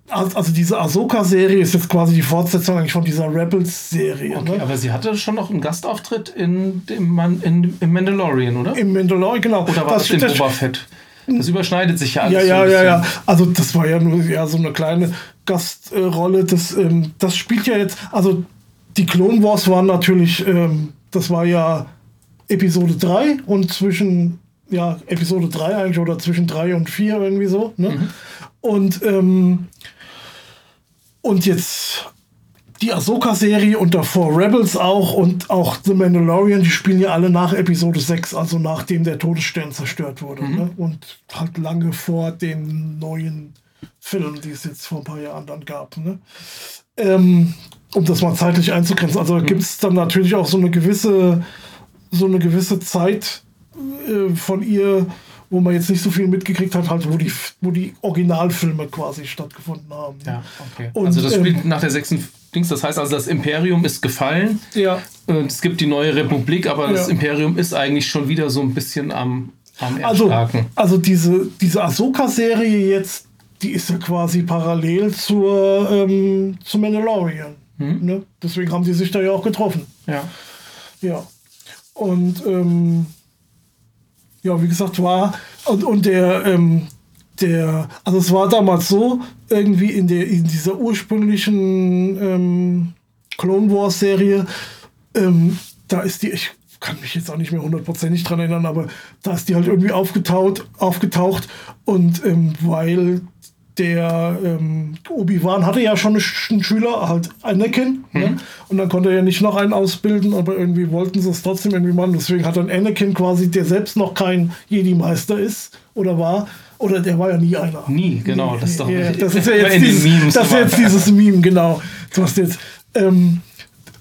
Also diese Ahsoka-Serie ist jetzt quasi die Fortsetzung eigentlich von dieser Rebels-Serie. Okay, Ne? aber sie hatte schon noch einen Gastauftritt in dem Man in, im Mandalorian, oder? Im Mandalorian, genau. oder war das, in Boba Fett? Das überschneidet sich ja alles. Ja, so ja, ein ja, ja. Also das war ja nur ja, so eine kleine Gastrolle. Das, ähm, das spielt ja jetzt, also die Clone Wars waren natürlich, ähm, das war ja Episode 3 und zwischen, ja, Episode 3 eigentlich oder zwischen 3 und 4 irgendwie so. Ne? Und, ähm, und jetzt die Ahsoka-Serie und davor Rebels auch und auch The Mandalorian, die spielen ja alle nach Episode 6, also nachdem der Todesstern zerstört wurde. Ne? Und halt lange vor den neuen Filmen, die es jetzt vor ein paar Jahren dann gab. Ne? Ähm, um das mal zeitlich einzugrenzen. Also gibt es dann natürlich auch so eine gewisse, so eine gewisse Zeit äh, von ihr, wo man jetzt nicht so viel mitgekriegt hat, halt, wo die, wo die Originalfilme quasi stattgefunden haben. Ja, okay. Und, also das ähm, spielt nach der sechsten Dings, das heißt also, das Imperium ist gefallen. Ja. Und es gibt die neue Republik, aber das Ja. Imperium ist eigentlich schon wieder so ein bisschen am, am Also, Erstarken. also diese, diese Ahsoka-Serie jetzt, die ist ja quasi parallel zur, ähm, zu Mandalorian. Ne? Deswegen haben die sich da ja auch getroffen. Ja. Ja. Und ähm, ja, wie gesagt, war und, und der, ähm, der, also es war damals so, irgendwie in der in dieser ursprünglichen ähm, Clone Wars Serie, ähm, da ist die, ich kann mich jetzt auch nicht mehr hundertprozentig dran erinnern, aber da ist die halt irgendwie aufgetaucht, aufgetaucht und ähm, weil der ähm, Obi-Wan hatte ja schon einen Schüler, halt Anakin, mhm. ne? und dann konnte er ja nicht noch einen ausbilden, aber irgendwie wollten sie es trotzdem irgendwie machen. Deswegen hat dann Anakin quasi, der selbst noch kein Jedi-Meister ist oder war, oder der war ja nie einer. Nie, genau. Das ist, doch ja, das ist ja jetzt, dieses, das ist jetzt dieses Meme, genau. Du hast jetzt. Ähm,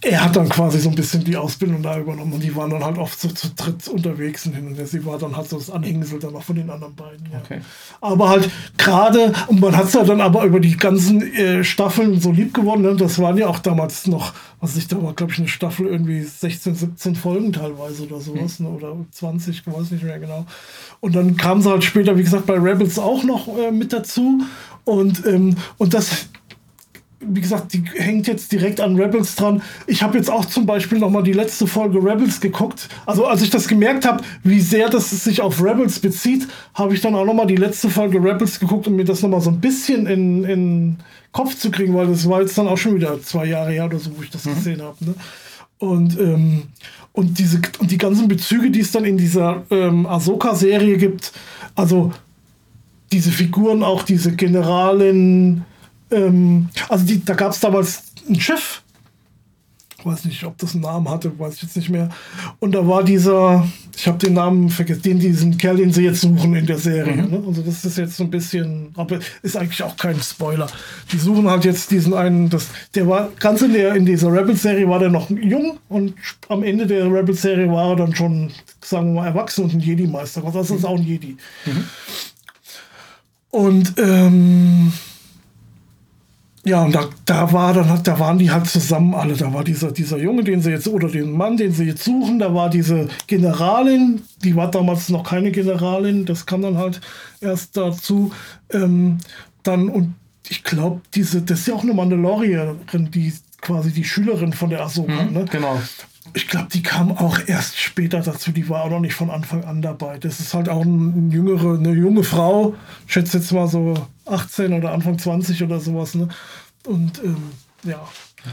er hat dann quasi so ein bisschen die Ausbildung da übernommen und die waren dann halt oft so zu dritt unterwegs und hin und her. Sie war dann halt so das Anhängsel dann auch von den anderen beiden. Ja. Okay. Aber halt gerade, und man hat es ja dann aber über die ganzen äh, Staffeln so lieb geworden. Ne? Das waren ja auch damals noch, was ich da war, glaube ich, eine Staffel irgendwie 16, 17 Folgen teilweise oder sowas, mhm. ne? oder 20, ich weiß nicht mehr genau. Und dann kamen sie halt später, wie gesagt, bei Rebels auch noch äh, mit dazu. Und, ähm, und das wie gesagt, die hängt jetzt direkt an Rebels dran. Ich habe jetzt auch zum Beispiel noch mal die letzte Folge Rebels geguckt. Also als ich das gemerkt habe, wie sehr das sich auf Rebels bezieht, habe ich dann auch noch mal die letzte Folge Rebels geguckt, um mir das noch mal so ein bisschen in, in Kopf zu kriegen, weil das war jetzt dann auch schon wieder zwei Jahre her oder so, wo ich das mhm. gesehen habe. Ne? Und, ähm, und, diese, und die ganzen Bezüge, die es dann in dieser ähm, Ahsoka-Serie gibt, also diese Figuren, auch diese Generalin, ähm, also die, da gab es damals ein Schiff. Ich weiß nicht, ob das einen Namen hatte, weiß ich jetzt nicht mehr. Und da war dieser, ich habe den Namen vergessen, den, diesen Kerl, den sie jetzt suchen in der Serie. Mhm. Ne? Also das ist jetzt so ein bisschen, aber ist eigentlich auch kein Spoiler. Die suchen halt jetzt diesen einen, das, der war ganz in der in dieser Rebels-Serie war der noch jung und am Ende der Rebels-Serie war er dann schon, sagen wir mal, erwachsen und ein Jedi-Meister. Das ist auch ein Jedi. Mhm. Und ähm, ja, und da, da war dann da waren die halt zusammen alle. Da war dieser, dieser Junge, den sie jetzt, oder den Mann, den sie jetzt suchen, da war diese Generalin, die war damals noch keine Generalin, das kam dann halt erst dazu. Ähm, dann, und ich glaube, diese, das ist ja auch eine Mandalorierin, die quasi die Schülerin von der Ahsoka, mhm, ne? Genau. Ich glaube, die kam auch erst später dazu. Die war auch noch nicht von Anfang an dabei. Das ist halt auch ein, jüngere, eine junge Frau. Ich schätze jetzt mal so 18 oder Anfang 20 oder sowas. Ne? Und ähm, ja.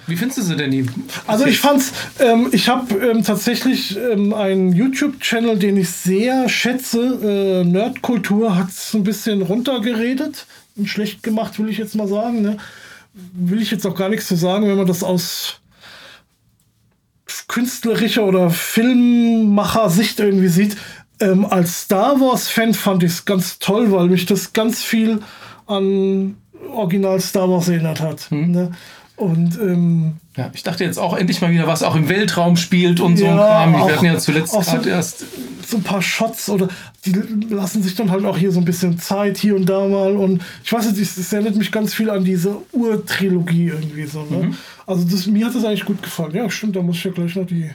Wie findest du sie denn? Die also ich fand's, ähm, ich habe ähm, tatsächlich ähm, einen YouTube-Channel, den ich sehr schätze. Äh, Nerdkultur hat es ein bisschen runtergeredet. Und schlecht gemacht, will ich jetzt mal sagen. Ne? Will ich jetzt auch gar nichts zu sagen, wenn man das aus künstlerischer oder Filmmacher-Sicht irgendwie sieht. Ähm, als Star Wars-Fan fand ich es ganz toll, weil mich das ganz viel an Original Star Wars erinnert hat. Hm. Ne? Und ähm, ja, ich dachte jetzt auch endlich mal wieder, was auch im Weltraum spielt und ja, so ein Kram. Wir hatten ja zuletzt gerade so, erst. So ein paar Shots oder die lassen sich dann halt auch hier so ein bisschen Zeit hier und da mal. Und ich weiß nicht, es erinnert mich ganz viel an diese Urtrilogie irgendwie so. Ne? Mhm. Also das, mir hat das eigentlich gut gefallen. Ja, stimmt, da muss ich ja gleich noch die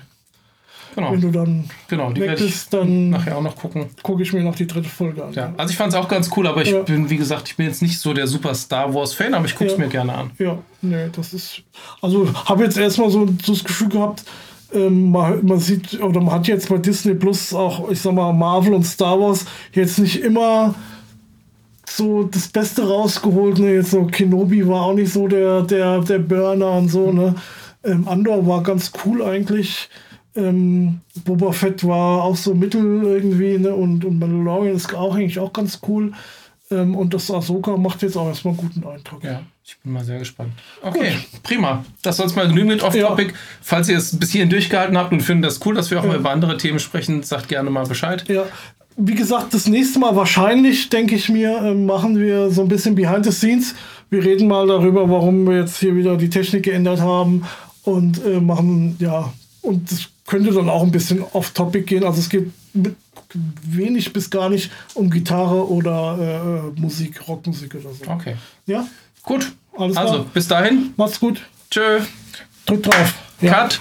Genau. Wenn du dann genau, die weg bist, dann nachher auch noch gucken. Gucke ich mir noch die dritte Folge an. Ja, also ich fand es auch ganz cool, aber ich ja. bin, wie gesagt, ich bin jetzt nicht so der super Star Wars-Fan, aber ich gucke es ja. mir gerne an. Ja, nee, das ist. Also habe jetzt erstmal so, so das Gefühl gehabt, ähm, man, man, sieht, oder man hat jetzt bei Disney Plus auch, ich sag mal, Marvel und Star Wars jetzt nicht immer so das Beste rausgeholt. Ne? Jetzt so Kenobi war auch nicht so der, der, der Burner und so, ne? Ähm, Andor war ganz cool eigentlich. Ähm, Boba Fett war auch so mittel irgendwie, ne? Und, und Mandalorian ist auch eigentlich auch ganz cool. Ähm, und das Ahsoka macht jetzt auch erstmal einen guten Eindruck. Ja, ich bin mal sehr gespannt. Okay, Gut. prima. Das soll es mal genügen mit Off-Topic. Ja. Falls ihr es bis hierhin durchgehalten habt und findet das cool, dass wir auch ja. mal über andere Themen sprechen, sagt gerne mal Bescheid. Ja. Wie gesagt, das nächste Mal wahrscheinlich, denke ich mir, äh, machen wir so ein bisschen Behind the Scenes. Wir reden mal darüber, warum wir jetzt hier wieder die Technik geändert haben und äh, machen, ja, und das könnte dann auch ein bisschen off-topic gehen. Also es geht mit wenig bis gar nicht um Gitarre oder äh, Musik, Rockmusik oder so. Okay. Ja? Gut. Alles also, klar. bis dahin. Macht's gut. Tschö. Drück drauf. Ja. Cut.